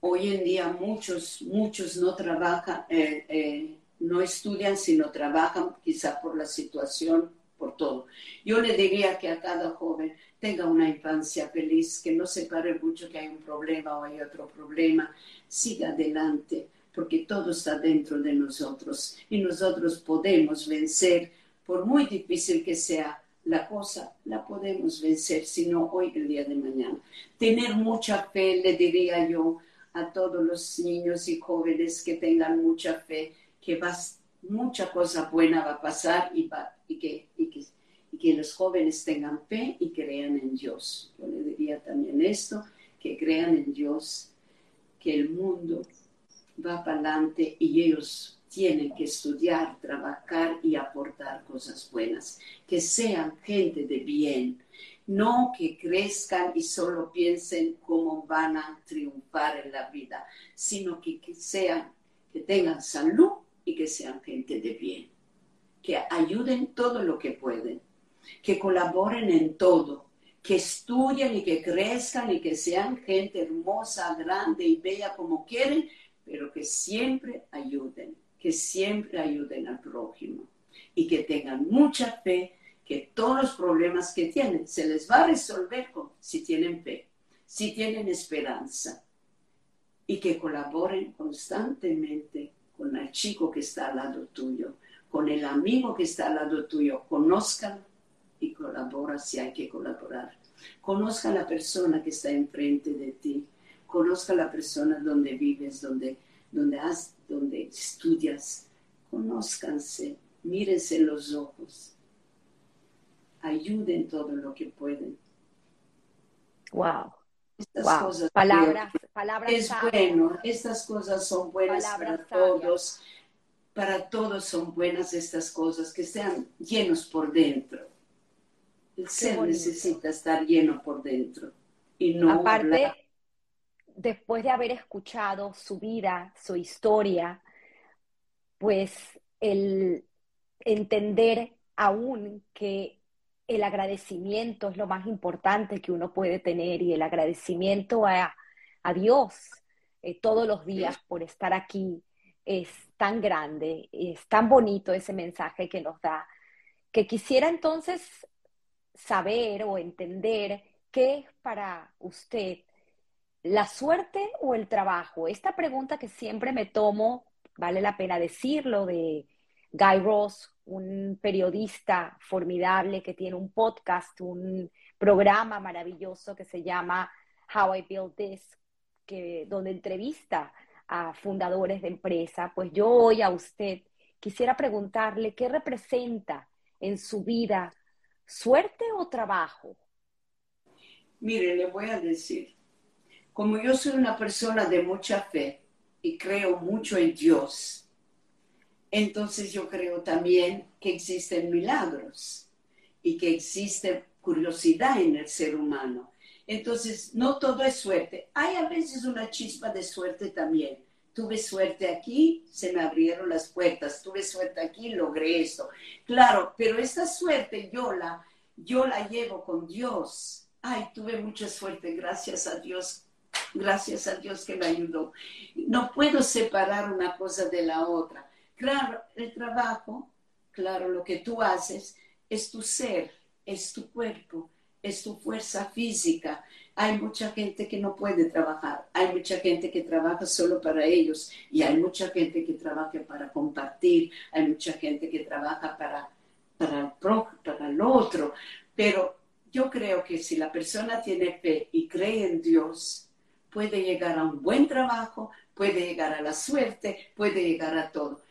hoy en día muchos, muchos no trabajan, eh, eh, no estudian, sino trabajan quizá por la situación, por todo. Yo le diría que a cada joven tenga una infancia feliz, que no se pare mucho que hay un problema o hay otro problema, siga adelante, porque todo está dentro de nosotros y nosotros podemos vencer, por muy difícil que sea la cosa, la podemos vencer, sino hoy, el día de mañana. Tener mucha fe, le diría yo, a todos los niños y jóvenes que tengan mucha fe, que va, mucha cosa buena va a pasar y, va, y, que, y, que, y que los jóvenes tengan fe y crean en Dios. Yo le diría también esto, que crean en Dios, que el mundo va para adelante y ellos tienen que estudiar, trabajar y aportar cosas buenas, que sean gente de bien, no que crezcan y solo piensen cómo van a triunfar en la vida, sino que, sean, que tengan salud y que sean gente de bien, que ayuden todo lo que pueden, que colaboren en todo, que estudien y que crezcan y que sean gente hermosa, grande y bella como quieren, pero que siempre ayuden, que siempre ayuden al prójimo y que tengan mucha fe que todos los problemas que tienen se les va a resolver con, si tienen fe, si tienen esperanza. Y que colaboren constantemente con el chico que está al lado tuyo, con el amigo que está al lado tuyo, conozcan y colabora si hay que colaborar. Conozca a la persona que está enfrente de ti, conozca a la persona donde vives, donde, donde, has, donde estudias, conózcanse, mírense en los ojos, ayuden todo lo que pueden. Wow. Estas cosas palabras, palabras es bueno, estas cosas son buenas para todos, para todos son buenas estas cosas, que sean llenos por dentro. El ser necesita estar lleno por dentro y no Aparte, después de haber escuchado su vida, su historia, pues el entender aún que el agradecimiento es lo más importante que uno puede tener y el agradecimiento a, Dios eh, todos los días por estar aquí es tan grande, es tan bonito ese mensaje que nos da, que quisiera entonces saber o entender qué es para usted la suerte o el trabajo. Esta pregunta que siempre me tomo, vale la pena decirlo, de Guy Ross, un periodista formidable que tiene un podcast, un programa maravilloso que se llama How I Build This, que, donde entrevista a fundadores de empresa. Pues yo hoy a usted quisiera preguntarle qué representa en su vida suerte o trabajo. Mire, le voy a decir, como yo soy una persona de mucha fe y creo mucho en Dios, entonces yo creo también que existen milagros y que existe curiosidad en el ser humano. Entonces, no todo es suerte. Hay a veces una chispa de suerte también. Tuve suerte aquí, se me abrieron las puertas. Tuve suerte aquí, logré esto. Claro, pero esta suerte yo la, yo la llevo con Dios. Ay, tuve mucha suerte, gracias a Dios. Gracias a Dios que me ayudó. No puedo separar una cosa de la otra. Claro, el trabajo, claro, lo que tú haces es tu ser, es tu cuerpo, es tu fuerza física. Hay mucha gente que no puede trabajar, hay mucha gente que trabaja solo para ellos y hay mucha gente que trabaja para compartir, hay mucha gente que trabaja para, para, el, pro, para el otro. Pero yo creo que si la persona tiene fe y cree en Dios, puede llegar a un buen trabajo, puede llegar a la suerte, puede llegar a todo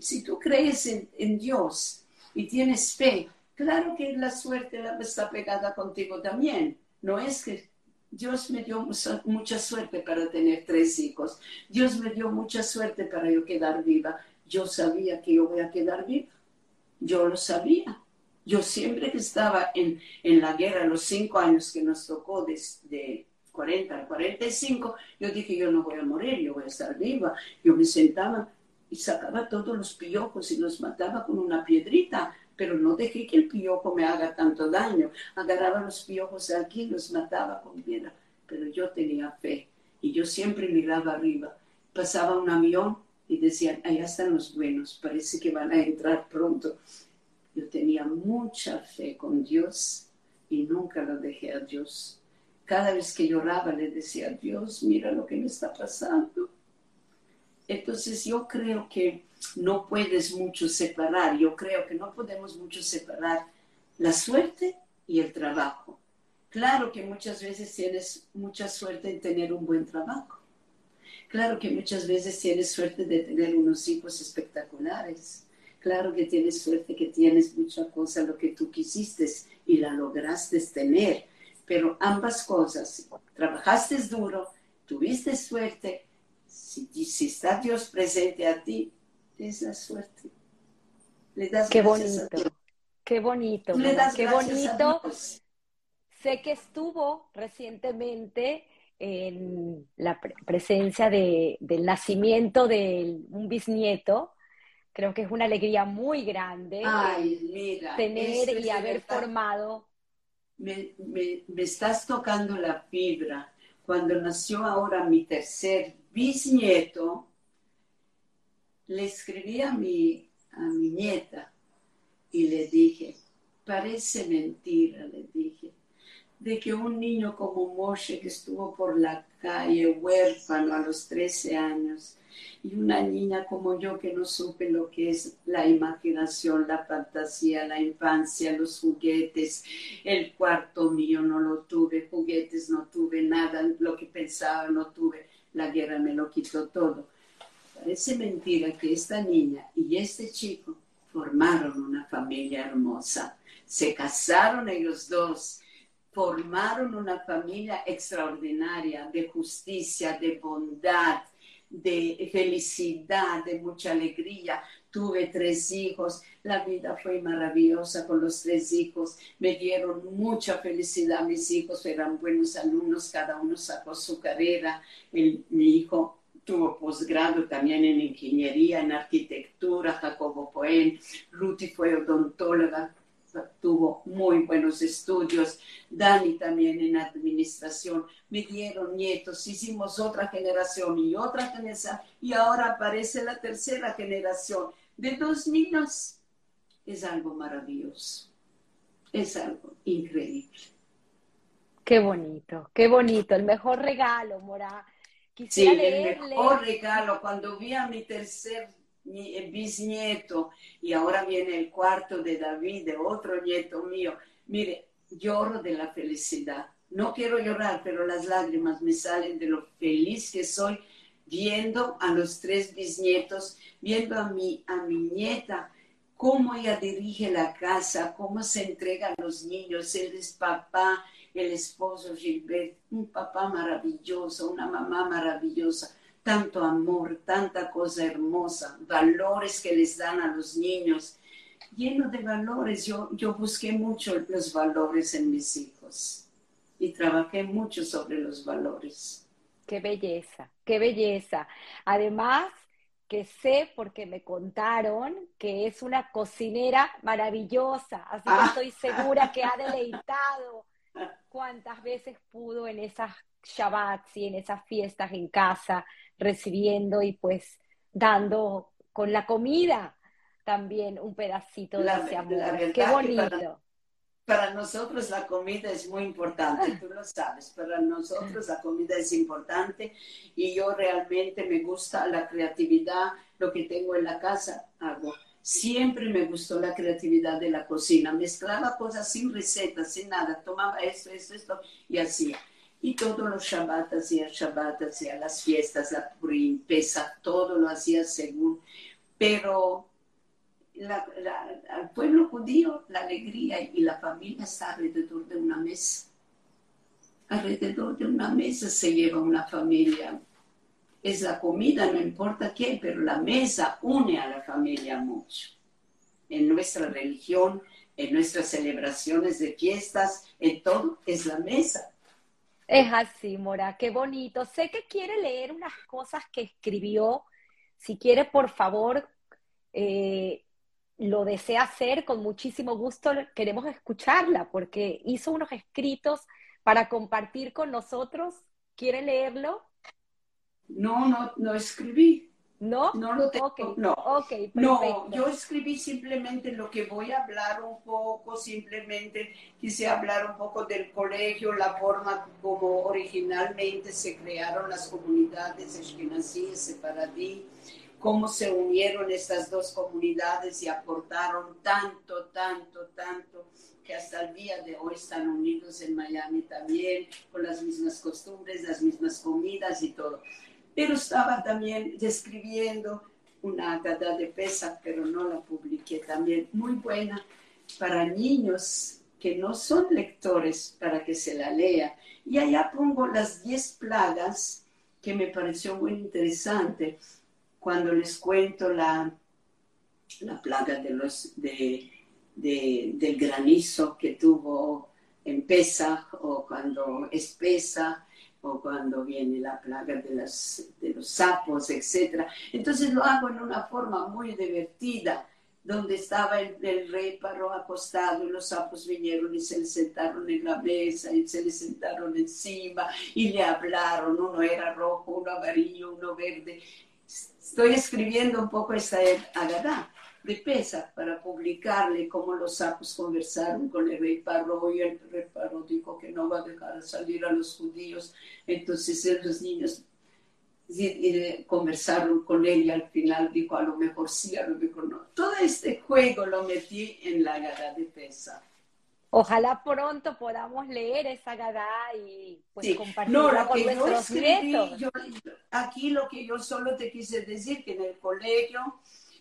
si tú crees en, Dios y tienes fe, claro que la suerte está pegada contigo también. No es que Dios me dio mucha suerte para tener tres hijos. Dios me dio mucha suerte para yo quedar viva. Yo sabía que yo voy a quedar viva. Yo lo sabía. Yo siempre que estaba en, en la guerra, los cinco años que nos tocó desde 40 al 45, yo dije, yo no voy a morir, yo voy a estar viva. Yo me sentaba y sacaba todos los piojos y los mataba con una piedrita, pero no dejé que el piojo me haga tanto daño. Agarraba los piojos aquí y los mataba con piedra, pero yo tenía fe y yo siempre miraba arriba. Pasaba un avión y decían, allá están los buenos, parece que van a entrar pronto. Yo tenía mucha fe con Dios y nunca lo dejé a Dios. Cada vez que lloraba le decía, Dios, mira lo que me está pasando entonces yo creo que no puedes mucho separar, yo creo que no podemos mucho separar la suerte y el trabajo. Claro que muchas veces tienes mucha suerte en tener un buen trabajo. Claro que muchas veces tienes suerte de tener unos hijos espectaculares. Claro que tienes suerte que tienes mucha cosa lo que tú quisiste y la lograste tener. Pero ambas cosas, trabajaste duro, tuviste suerte si, está Dios presente a ti, es la suerte. Le das qué bonito, qué bonito, qué bonito. Sé que estuvo recientemente en la presencia del nacimiento de un bisnieto. Creo que es una alegría muy grande tener y haber formado. me, me estás tocando la fibra. Cuando nació ahora mi tercer bisnieto, le escribí a mi, a mi nieta y le dije, parece mentira, le dije, de que un niño como Moshe que estuvo por la calle huérfano a los 13 años y una niña como yo que no supe lo que es la imaginación, la fantasía, la infancia, los juguetes, el cuarto mío no lo tuve, juguetes no tuve, nada, lo que pensaba no tuve, la guerra me lo quitó todo. Parece mentira que esta niña y este chico formaron una familia hermosa, se casaron ellos dos formaron una familia extraordinaria de justicia, de bondad, de felicidad, de mucha alegría. Tuve tres hijos, la vida fue maravillosa con los tres hijos, me dieron mucha felicidad mis hijos, eran buenos alumnos, cada uno sacó su carrera. mi hijo tuvo posgrado también en ingeniería, en arquitectura, Jacobo Poen, Ruti fue odontóloga, tuvo muy buenos estudios, Dani también en administración, me dieron nietos, hicimos otra generación y otra generación, y ahora aparece la tercera generación de dos niños. Es algo maravilloso, es algo increíble. Qué bonito, qué bonito, el mejor regalo, Mora. Quisiera sí, el mejor regalo, cuando vi a mi tercer bisnieto y ahora viene el cuarto de David, de otro nieto mío. Mire, lloro de la felicidad. No quiero llorar, pero las lágrimas me salen de lo feliz que soy viendo a los tres bisnietos, viendo a mi, a mi nieta, cómo ella dirige la casa, cómo se entrega a los niños. Él es papá, el esposo Gilbert, un papá maravilloso, una mamá maravillosa tanto amor, tanta cosa hermosa, valores que les dan a los niños, lleno de valores. Yo, yo busqué mucho los valores en mis hijos y trabajé mucho sobre los valores. Qué belleza, qué belleza. Además, que sé porque me contaron que es una cocinera maravillosa, así que ah. estoy segura que ha deleitado cuántas veces pudo en esas Shabbats y en esas fiestas en casa recibiendo y pues dando con la comida también un pedacito de ese amor. Qué bonito. Para, nosotros la comida es muy importante, tú lo sabes, para nosotros la comida es importante y yo realmente me gusta la creatividad, lo que tengo en la casa hago. Siempre me gustó la creatividad de la cocina, mezclaba cosas sin recetas, sin nada, tomaba esto, esto, esto y hacía. Y todos los Shabbat hacía Shabbat, hacía las fiestas, la Purim, todo lo hacía según. Pero al pueblo judío, la alegría y la familia está alrededor de una mesa. Alrededor de una mesa se lleva una familia. Es la comida, no importa qué, pero la mesa une a la familia mucho. En nuestra religión, en nuestras celebraciones de fiestas, en todo, es la mesa es así, Mora, qué bonito. Sé que quiere leer unas cosas que escribió. Si quiere, por favor, eh, lo desea hacer con muchísimo gusto. Queremos escucharla porque hizo unos escritos para compartir con nosotros. ¿Quiere leerlo? No, no, no escribí. ¿No? No lo tengo. No. no, yo escribí simplemente lo que voy a hablar un poco, simplemente quise hablar un poco del colegio, la forma como originalmente se crearon las comunidades Ashkenazí y Separadí, cómo se unieron estas dos comunidades y aportaron tanto, tanto, tanto que hasta el día de hoy están unidos en Miami también, con las mismas costumbres, las mismas comidas y todo pero estaba también describiendo una gata de pesa, pero no la publiqué también, muy buena para niños que no son lectores, para que se la lea. Y allá pongo las 10 plagas que me pareció muy interesante cuando les cuento la, la plaga de los, de, del granizo que tuvo en Pesach o cuando es Pesach o cuando viene la plaga de, las, de los sapos, etc. Entonces lo hago en una forma muy divertida, donde estaba el, el rey Paró acostado y los sapos vinieron y se le sentaron en la mesa y se le sentaron encima y le hablaron, uno era rojo, uno amarillo, uno verde. estoy escribiendo un poco esta Agadá de Pesa para publicarle cómo los sapos conversaron con el rey Parro y el rey Parro dijo que no va a dejar salir a los judíos. Entonces los niños conversaron con él y al final dijo a lo mejor sí, a lo mejor no. Todo este juego lo metí en la Agadá de Pesa. Ojalá pronto podamos leer esa Gadá y pues, compartirla con nuestros nietos. aquí lo que yo solo te quise decir, que en el colegio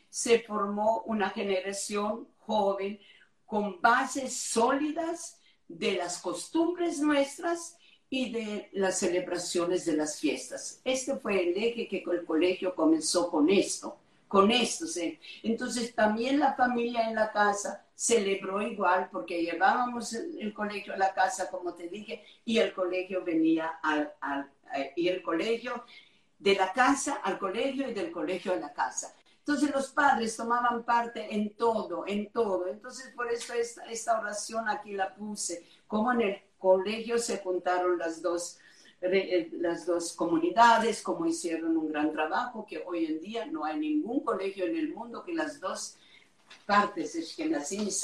se formó una generación joven con bases sólidas de las costumbres nuestras y de las celebraciones de las fiestas. Este fue el eje que el colegio comenzó con esto, con esto. Entonces también la familia en la casa celebró igual porque llevábamos el, colegio a la casa, como te dije, y el colegio venía al, al, y el colegio de la casa al colegio y del colegio a la casa. Entonces los padres tomaban parte en todo, en todo. Entonces por eso esta, esta oración aquí la puse, como en el colegio se juntaron las dos, eh, las dos comunidades, como hicieron un gran trabajo, que hoy en día no hay ningún colegio en el mundo que las dos partes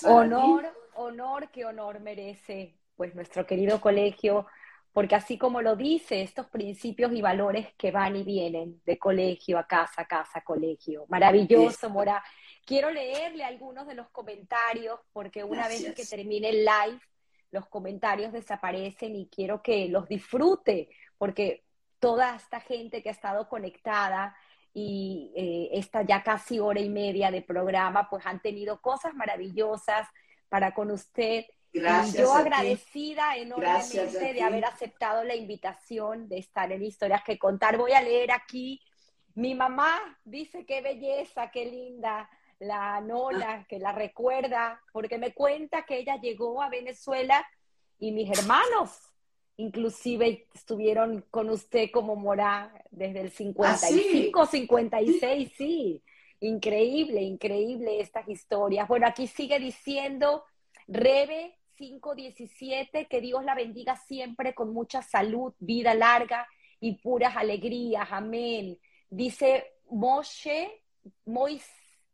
Honor, honor, que honor merece pues nuestro querido colegio, porque así como lo dice, estos principios y valores que van y vienen de colegio a casa, casa, colegio. Maravilloso, Mora. Quiero leerle algunos de los comentarios, porque una vez que termine el live, los comentarios desaparecen y quiero que los disfrute, porque toda esta gente que ha estado conectada, y eh, esta ya casi hora y media de programa, pues han tenido cosas maravillosas para con usted. Gracias. Y yo agradecida enormemente de haber aceptado la invitación de estar en Historias que Contar. Voy a leer aquí. Mi mamá dice qué belleza, qué linda la Nola, que la recuerda, porque me cuenta que ella llegó a Venezuela y mis hermanos inclusive estuvieron con usted como Morá desde el 55, 56, ¿Ah, sí. Increíble, increíble estas historias. Bueno, aquí sigue diciendo Rebe 517, que Dios la bendiga siempre con mucha salud, vida larga y puras alegrías. Amén. Dice Moshe, Mois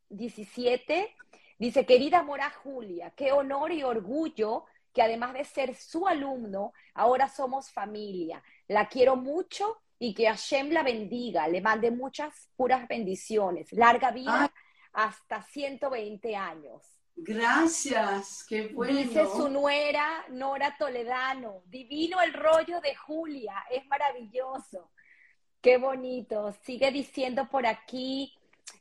17, dice, querida Mora Julia, qué honor y orgullo que además de ser su alumno, ahora somos familia. La quiero mucho y que Hashem la bendiga, le mande muchas puras bendiciones, larga vida hasta 120 años. Gracias, qué bueno. Dice su nuera Nora Toledano, divino el rollo de Julia, es maravilloso. Qué bonito. Sigue diciendo por aquí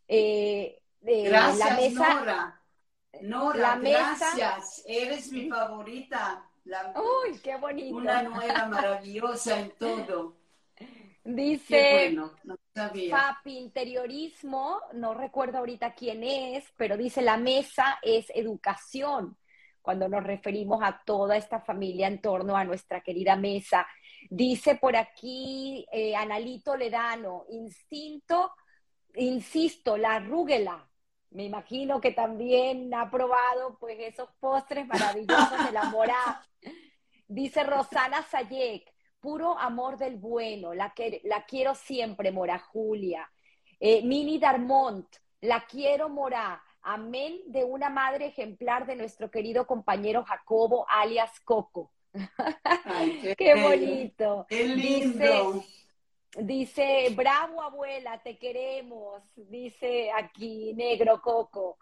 eh, eh, la mesa. Nora. Nora, gracias. Eres mi favorita. Uy, qué bonito. Una nueva maravillosa en todo. Dice Papi Interiorismo, no recuerdo ahorita quién es, pero dice la mesa es educación, cuando nos referimos a toda esta familia en torno a nuestra querida mesa. Dice por aquí eh, Analito Ledano, instinto, insisto, la rúgula, me imagino que también ha probado pues esos postres maravillosos de la mora. Dice Rosana Sayek, puro amor del bueno, la, que, la quiero siempre, Mora Julia. Eh, Mini Darmont, la quiero, Mora. Amén de una madre ejemplar de nuestro querido compañero Jacobo, alias Coco. qué, bonito. Qué lindo. Dice, bravo abuela, te queremos. Dice aquí, negro coco.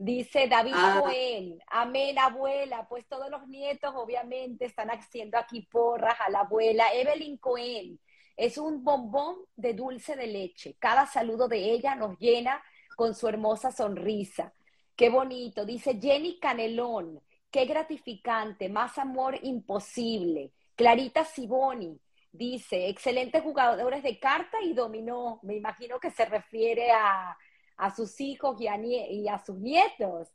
Dice David ah. Cohen, amén abuela, pues todos los nietos obviamente están haciendo aquí porras a la abuela. Evelyn Cohen, es un bombón de dulce de leche. Cada saludo de ella nos llena con su hermosa sonrisa. Qué bonito. Dice Jenny Canelón, qué gratificante, más amor imposible. Clarita Siboni, Dice, excelentes jugadores de carta y dominó. Me imagino que se refiere a, sus hijos y a, y a, sus nietos.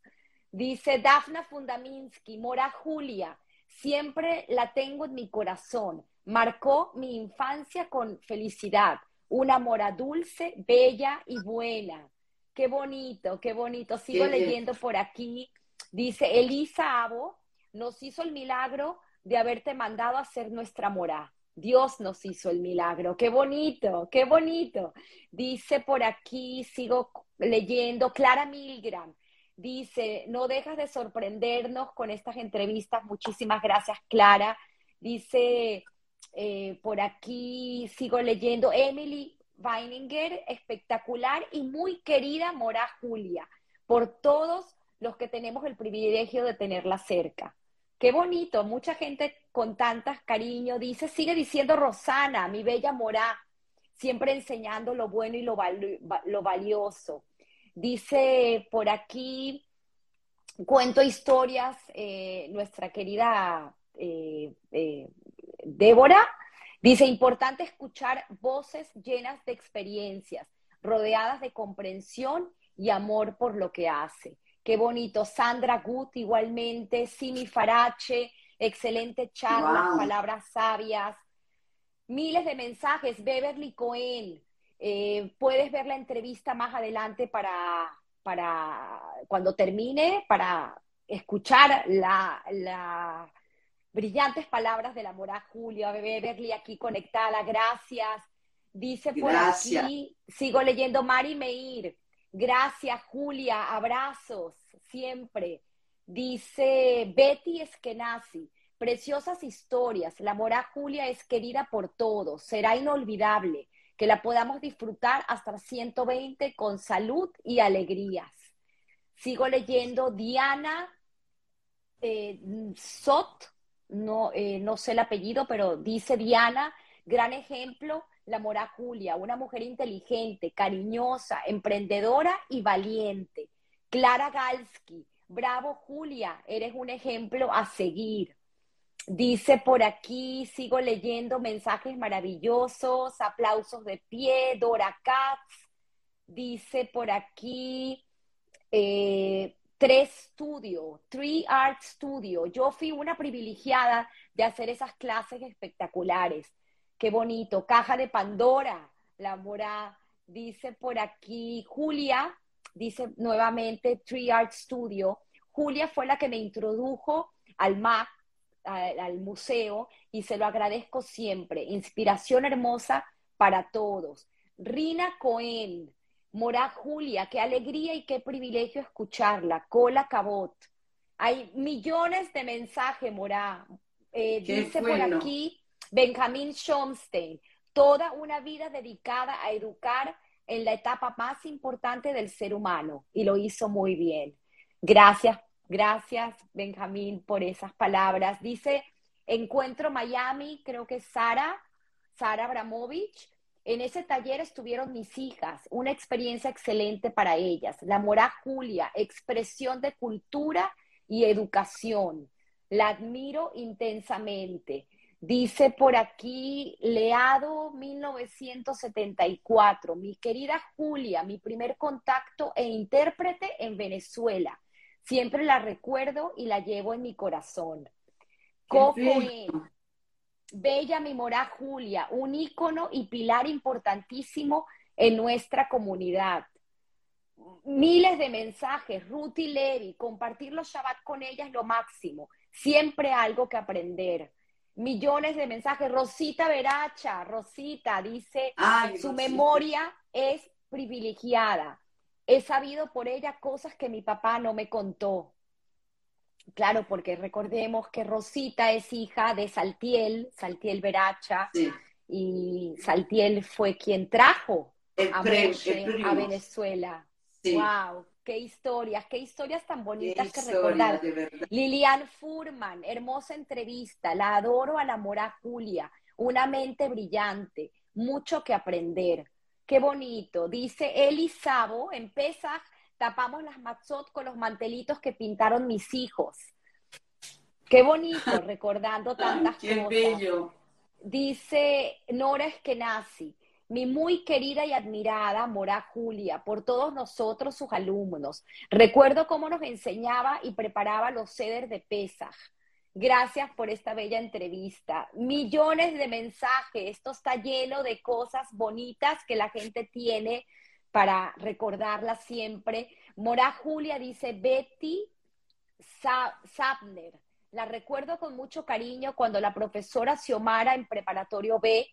Dice Dafna Fundaminsky, Mora Julia, siempre la tengo en mi corazón. Marcó mi infancia con felicidad. Una mora dulce, bella y buena. Qué bonito, qué bonito. Sigo leyendo por aquí. Dice Elisa Abo, nos hizo el milagro de haberte mandado a ser nuestra mora Dios nos hizo el milagro. Qué bonito, qué bonito. Dice por aquí, sigo leyendo, Clara Milgram. Dice, no dejas de sorprendernos con estas entrevistas. Muchísimas gracias, Clara. Dice, eh, por aquí sigo leyendo, Emily Weininger, espectacular y muy querida Mora Julia, por todos los que tenemos el privilegio de tenerla cerca. Qué bonito, mucha gente con tantas cariño dice, sigue diciendo Rosana, mi bella Morá, siempre enseñando lo bueno y lo, lo valioso. Dice por aquí, cuento historias, eh, nuestra querida eh, eh, Débora, dice, importante escuchar voces llenas de experiencias, rodeadas de comprensión y amor por lo que hace. Qué bonito. Sandra Gut igualmente, Simi Farache, excelente charla, palabras sabias, miles de mensajes. Beverly Cohen, eh, puedes ver la entrevista más adelante para, para cuando termine, para escuchar las la brillantes palabras de la mora Julio, Beverly aquí conectada, gracias. Dice por aquí, sigo leyendo Mari Meir. Gracias, Julia. Abrazos, siempre. Dice Betty Eskenazi. Preciosas historias. La mora Julia es querida por todos. Será inolvidable que la podamos disfrutar hasta 120 con salud y alegrías. Sigo leyendo Diana eh, Sot, no, eh, no sé el apellido, pero dice Diana, gran ejemplo la Mora Julia, una mujer inteligente, cariñosa, emprendedora y valiente. Clara Galsky, bravo Julia, eres un ejemplo a seguir. Dice por aquí, sigo leyendo mensajes maravillosos, aplausos de pie, Dora Katz. Dice por aquí, eh, Tres Studio, Three Art Studio. Yo fui una privilegiada de hacer esas clases espectaculares. Qué bonito. Caja de Pandora, la mora. Dice por aquí Julia, dice nuevamente Tree Art Studio. Julia fue la que me introdujo al MAC, al, museo, y se lo agradezco siempre. Inspiración hermosa para todos. Rina Cohen, Mora Julia, qué alegría y qué privilegio escucharla. Cola Cabot. Hay millones de mensajes, Mora. Eh, dice por aquí Benjamin Schomstein, toda una vida dedicada a educar en la etapa más importante del ser humano y lo hizo muy bien. Gracias, gracias Benjamín por esas palabras. Dice, encuentro Miami, creo que Sara, Sara Abramovich. En ese taller estuvieron mis hijas, una experiencia excelente para ellas. La Mora Julia, expresión de cultura y educación. La admiro intensamente. Dice por aquí, Leado 1974, mi querida Julia, mi primer contacto e intérprete en Venezuela. Siempre la recuerdo y la llevo en mi corazón. Coco Bella mi mora Julia, un ícono y pilar importantísimo en nuestra comunidad. Miles de mensajes, Ruth y Levi, compartir los Shabbat con ella es lo máximo. Siempre algo que aprender millones de mensajes. Rosita Veracha, Rosita dice, su memoria es privilegiada. He sabido por ella cosas que mi papá no me contó. Claro, porque recordemos que Rosita es hija de Saltiel, Saltiel Veracha, y Saltiel fue quien trajo a, a Venezuela. Wow, qué historias, qué historias tan bonitas que recordar. Lilian Furman, hermosa entrevista, la adoro a la mora Julia, una mente brillante, mucho que aprender. Qué bonito. Dice Eli Sabo, en Pesach tapamos las matzot con los mantelitos que pintaron mis hijos. Qué bonito, recordando tantas qué cosas. Bello. Dice Nora Eskenazi, mi muy querida y admirada Mora Julia, por todos nosotros, sus alumnos. Recuerdo cómo nos enseñaba y preparaba los ceder de Pesaj. Gracias por esta bella entrevista. Millones de mensajes. Esto está lleno de cosas bonitas que la gente tiene para recordarla siempre. Mora Julia dice Betty Sapner. la recuerdo con mucho cariño cuando la profesora Xiomara en preparatorio B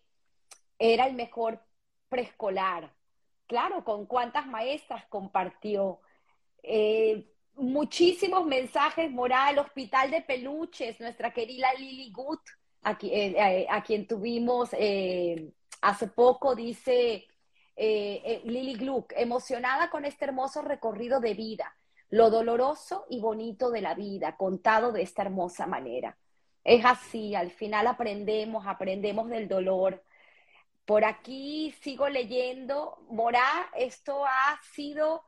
era el mejor preescolar. Claro, con cuántas maestras compartió. Eh, muchísimos mensajes, Moral, Hospital de Peluches, nuestra querida Lily Good, a, eh, eh, a quien tuvimos hace poco, dice Lily Gluck, emocionada con este hermoso recorrido de vida lo doloroso y bonito de la vida, contado de esta hermosa manera. Es así, al final aprendemos, aprendemos del dolor. Por aquí sigo leyendo, Morá, esto ha sido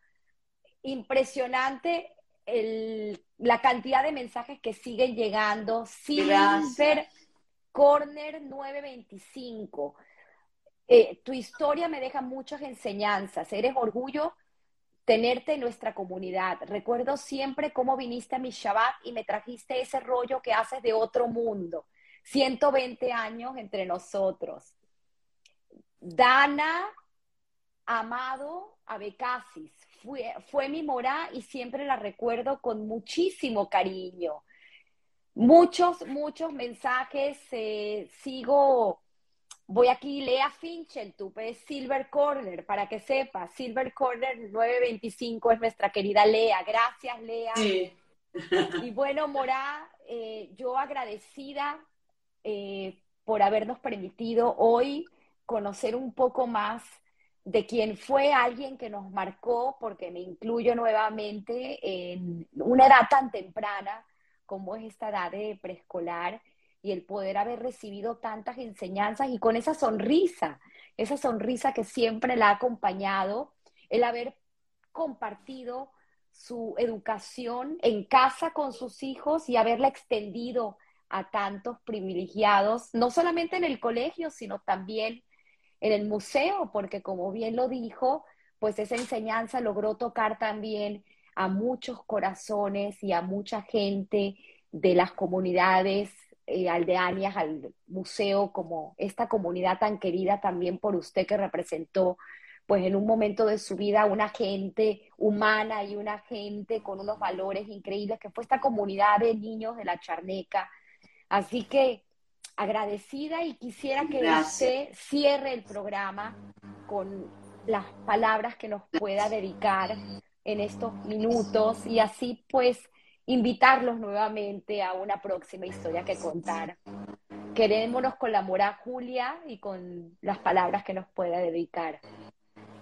impresionante la cantidad de mensajes que siguen llegando. Silver Corner 925. Eh, tu historia me deja muchas enseñanzas. Eres orgullo tenerte en nuestra comunidad. Recuerdo siempre cómo viniste a mi Shabbat y me trajiste ese rollo que haces de otro mundo. 120 años entre nosotros. Dana Amado Abecasis fue, fue mi morá y siempre la recuerdo con muchísimo cariño. Muchos, muchos mensajes. Eh, sigo Voy aquí, Lea Finchel, tu es Silver Corner, para que sepas. Silver Corner 925 es nuestra querida Lea. Gracias, Lea. Y bueno, Morá, eh, yo agradecida eh, por habernos permitido hoy conocer un poco más de quién fue alguien que nos marcó, porque me incluyo nuevamente en una edad tan temprana como es esta edad de preescolar y el poder haber recibido tantas enseñanzas y con esa sonrisa, esa sonrisa que siempre la ha acompañado, el haber compartido su educación en casa con sus hijos y haberla extendido a tantos privilegiados, no solamente en el colegio, sino también en el museo, porque como bien lo dijo, pues esa enseñanza logró tocar también a muchos corazones y a mucha gente de las comunidades eh, al museo, como esta comunidad tan querida también por usted que representó, pues en un momento de su vida, una gente humana y una gente con unos valores increíbles, que fue esta comunidad de niños de la Charneca. Así que agradecida y quisiera que usted cierre el programa con las palabras que nos pueda dedicar en estos minutos y así pues invitarlos nuevamente a una próxima historia que contar. Querémonos con la mora Julia y con las palabras que nos pueda dedicar.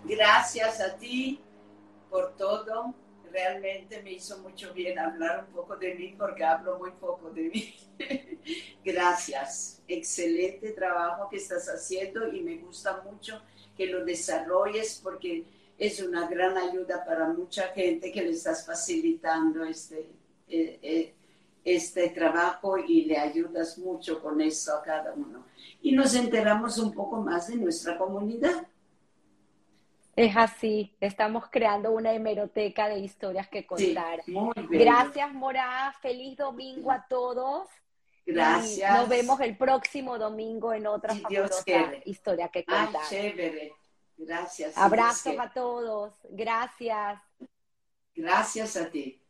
Gracias a ti por todo. Realmente me hizo mucho bien hablar un poco de mí porque hablo muy poco de mí. Gracias. Excelente trabajo que estás haciendo y me gusta mucho que lo desarrolles porque es una gran ayuda para mucha gente que le estás facilitando este, eh, eh, este trabajo y le ayudas mucho con eso a cada uno. Y nos enteramos un poco más de nuestra comunidad. Es así, estamos creando una hemeroteca de historias que contar. Gracias, Mora. Feliz domingo a todos. Gracias. nos vemos el próximo domingo en otra historia que contar. chévere. Gracias. Abrazos a todos. Gracias. Gracias a ti.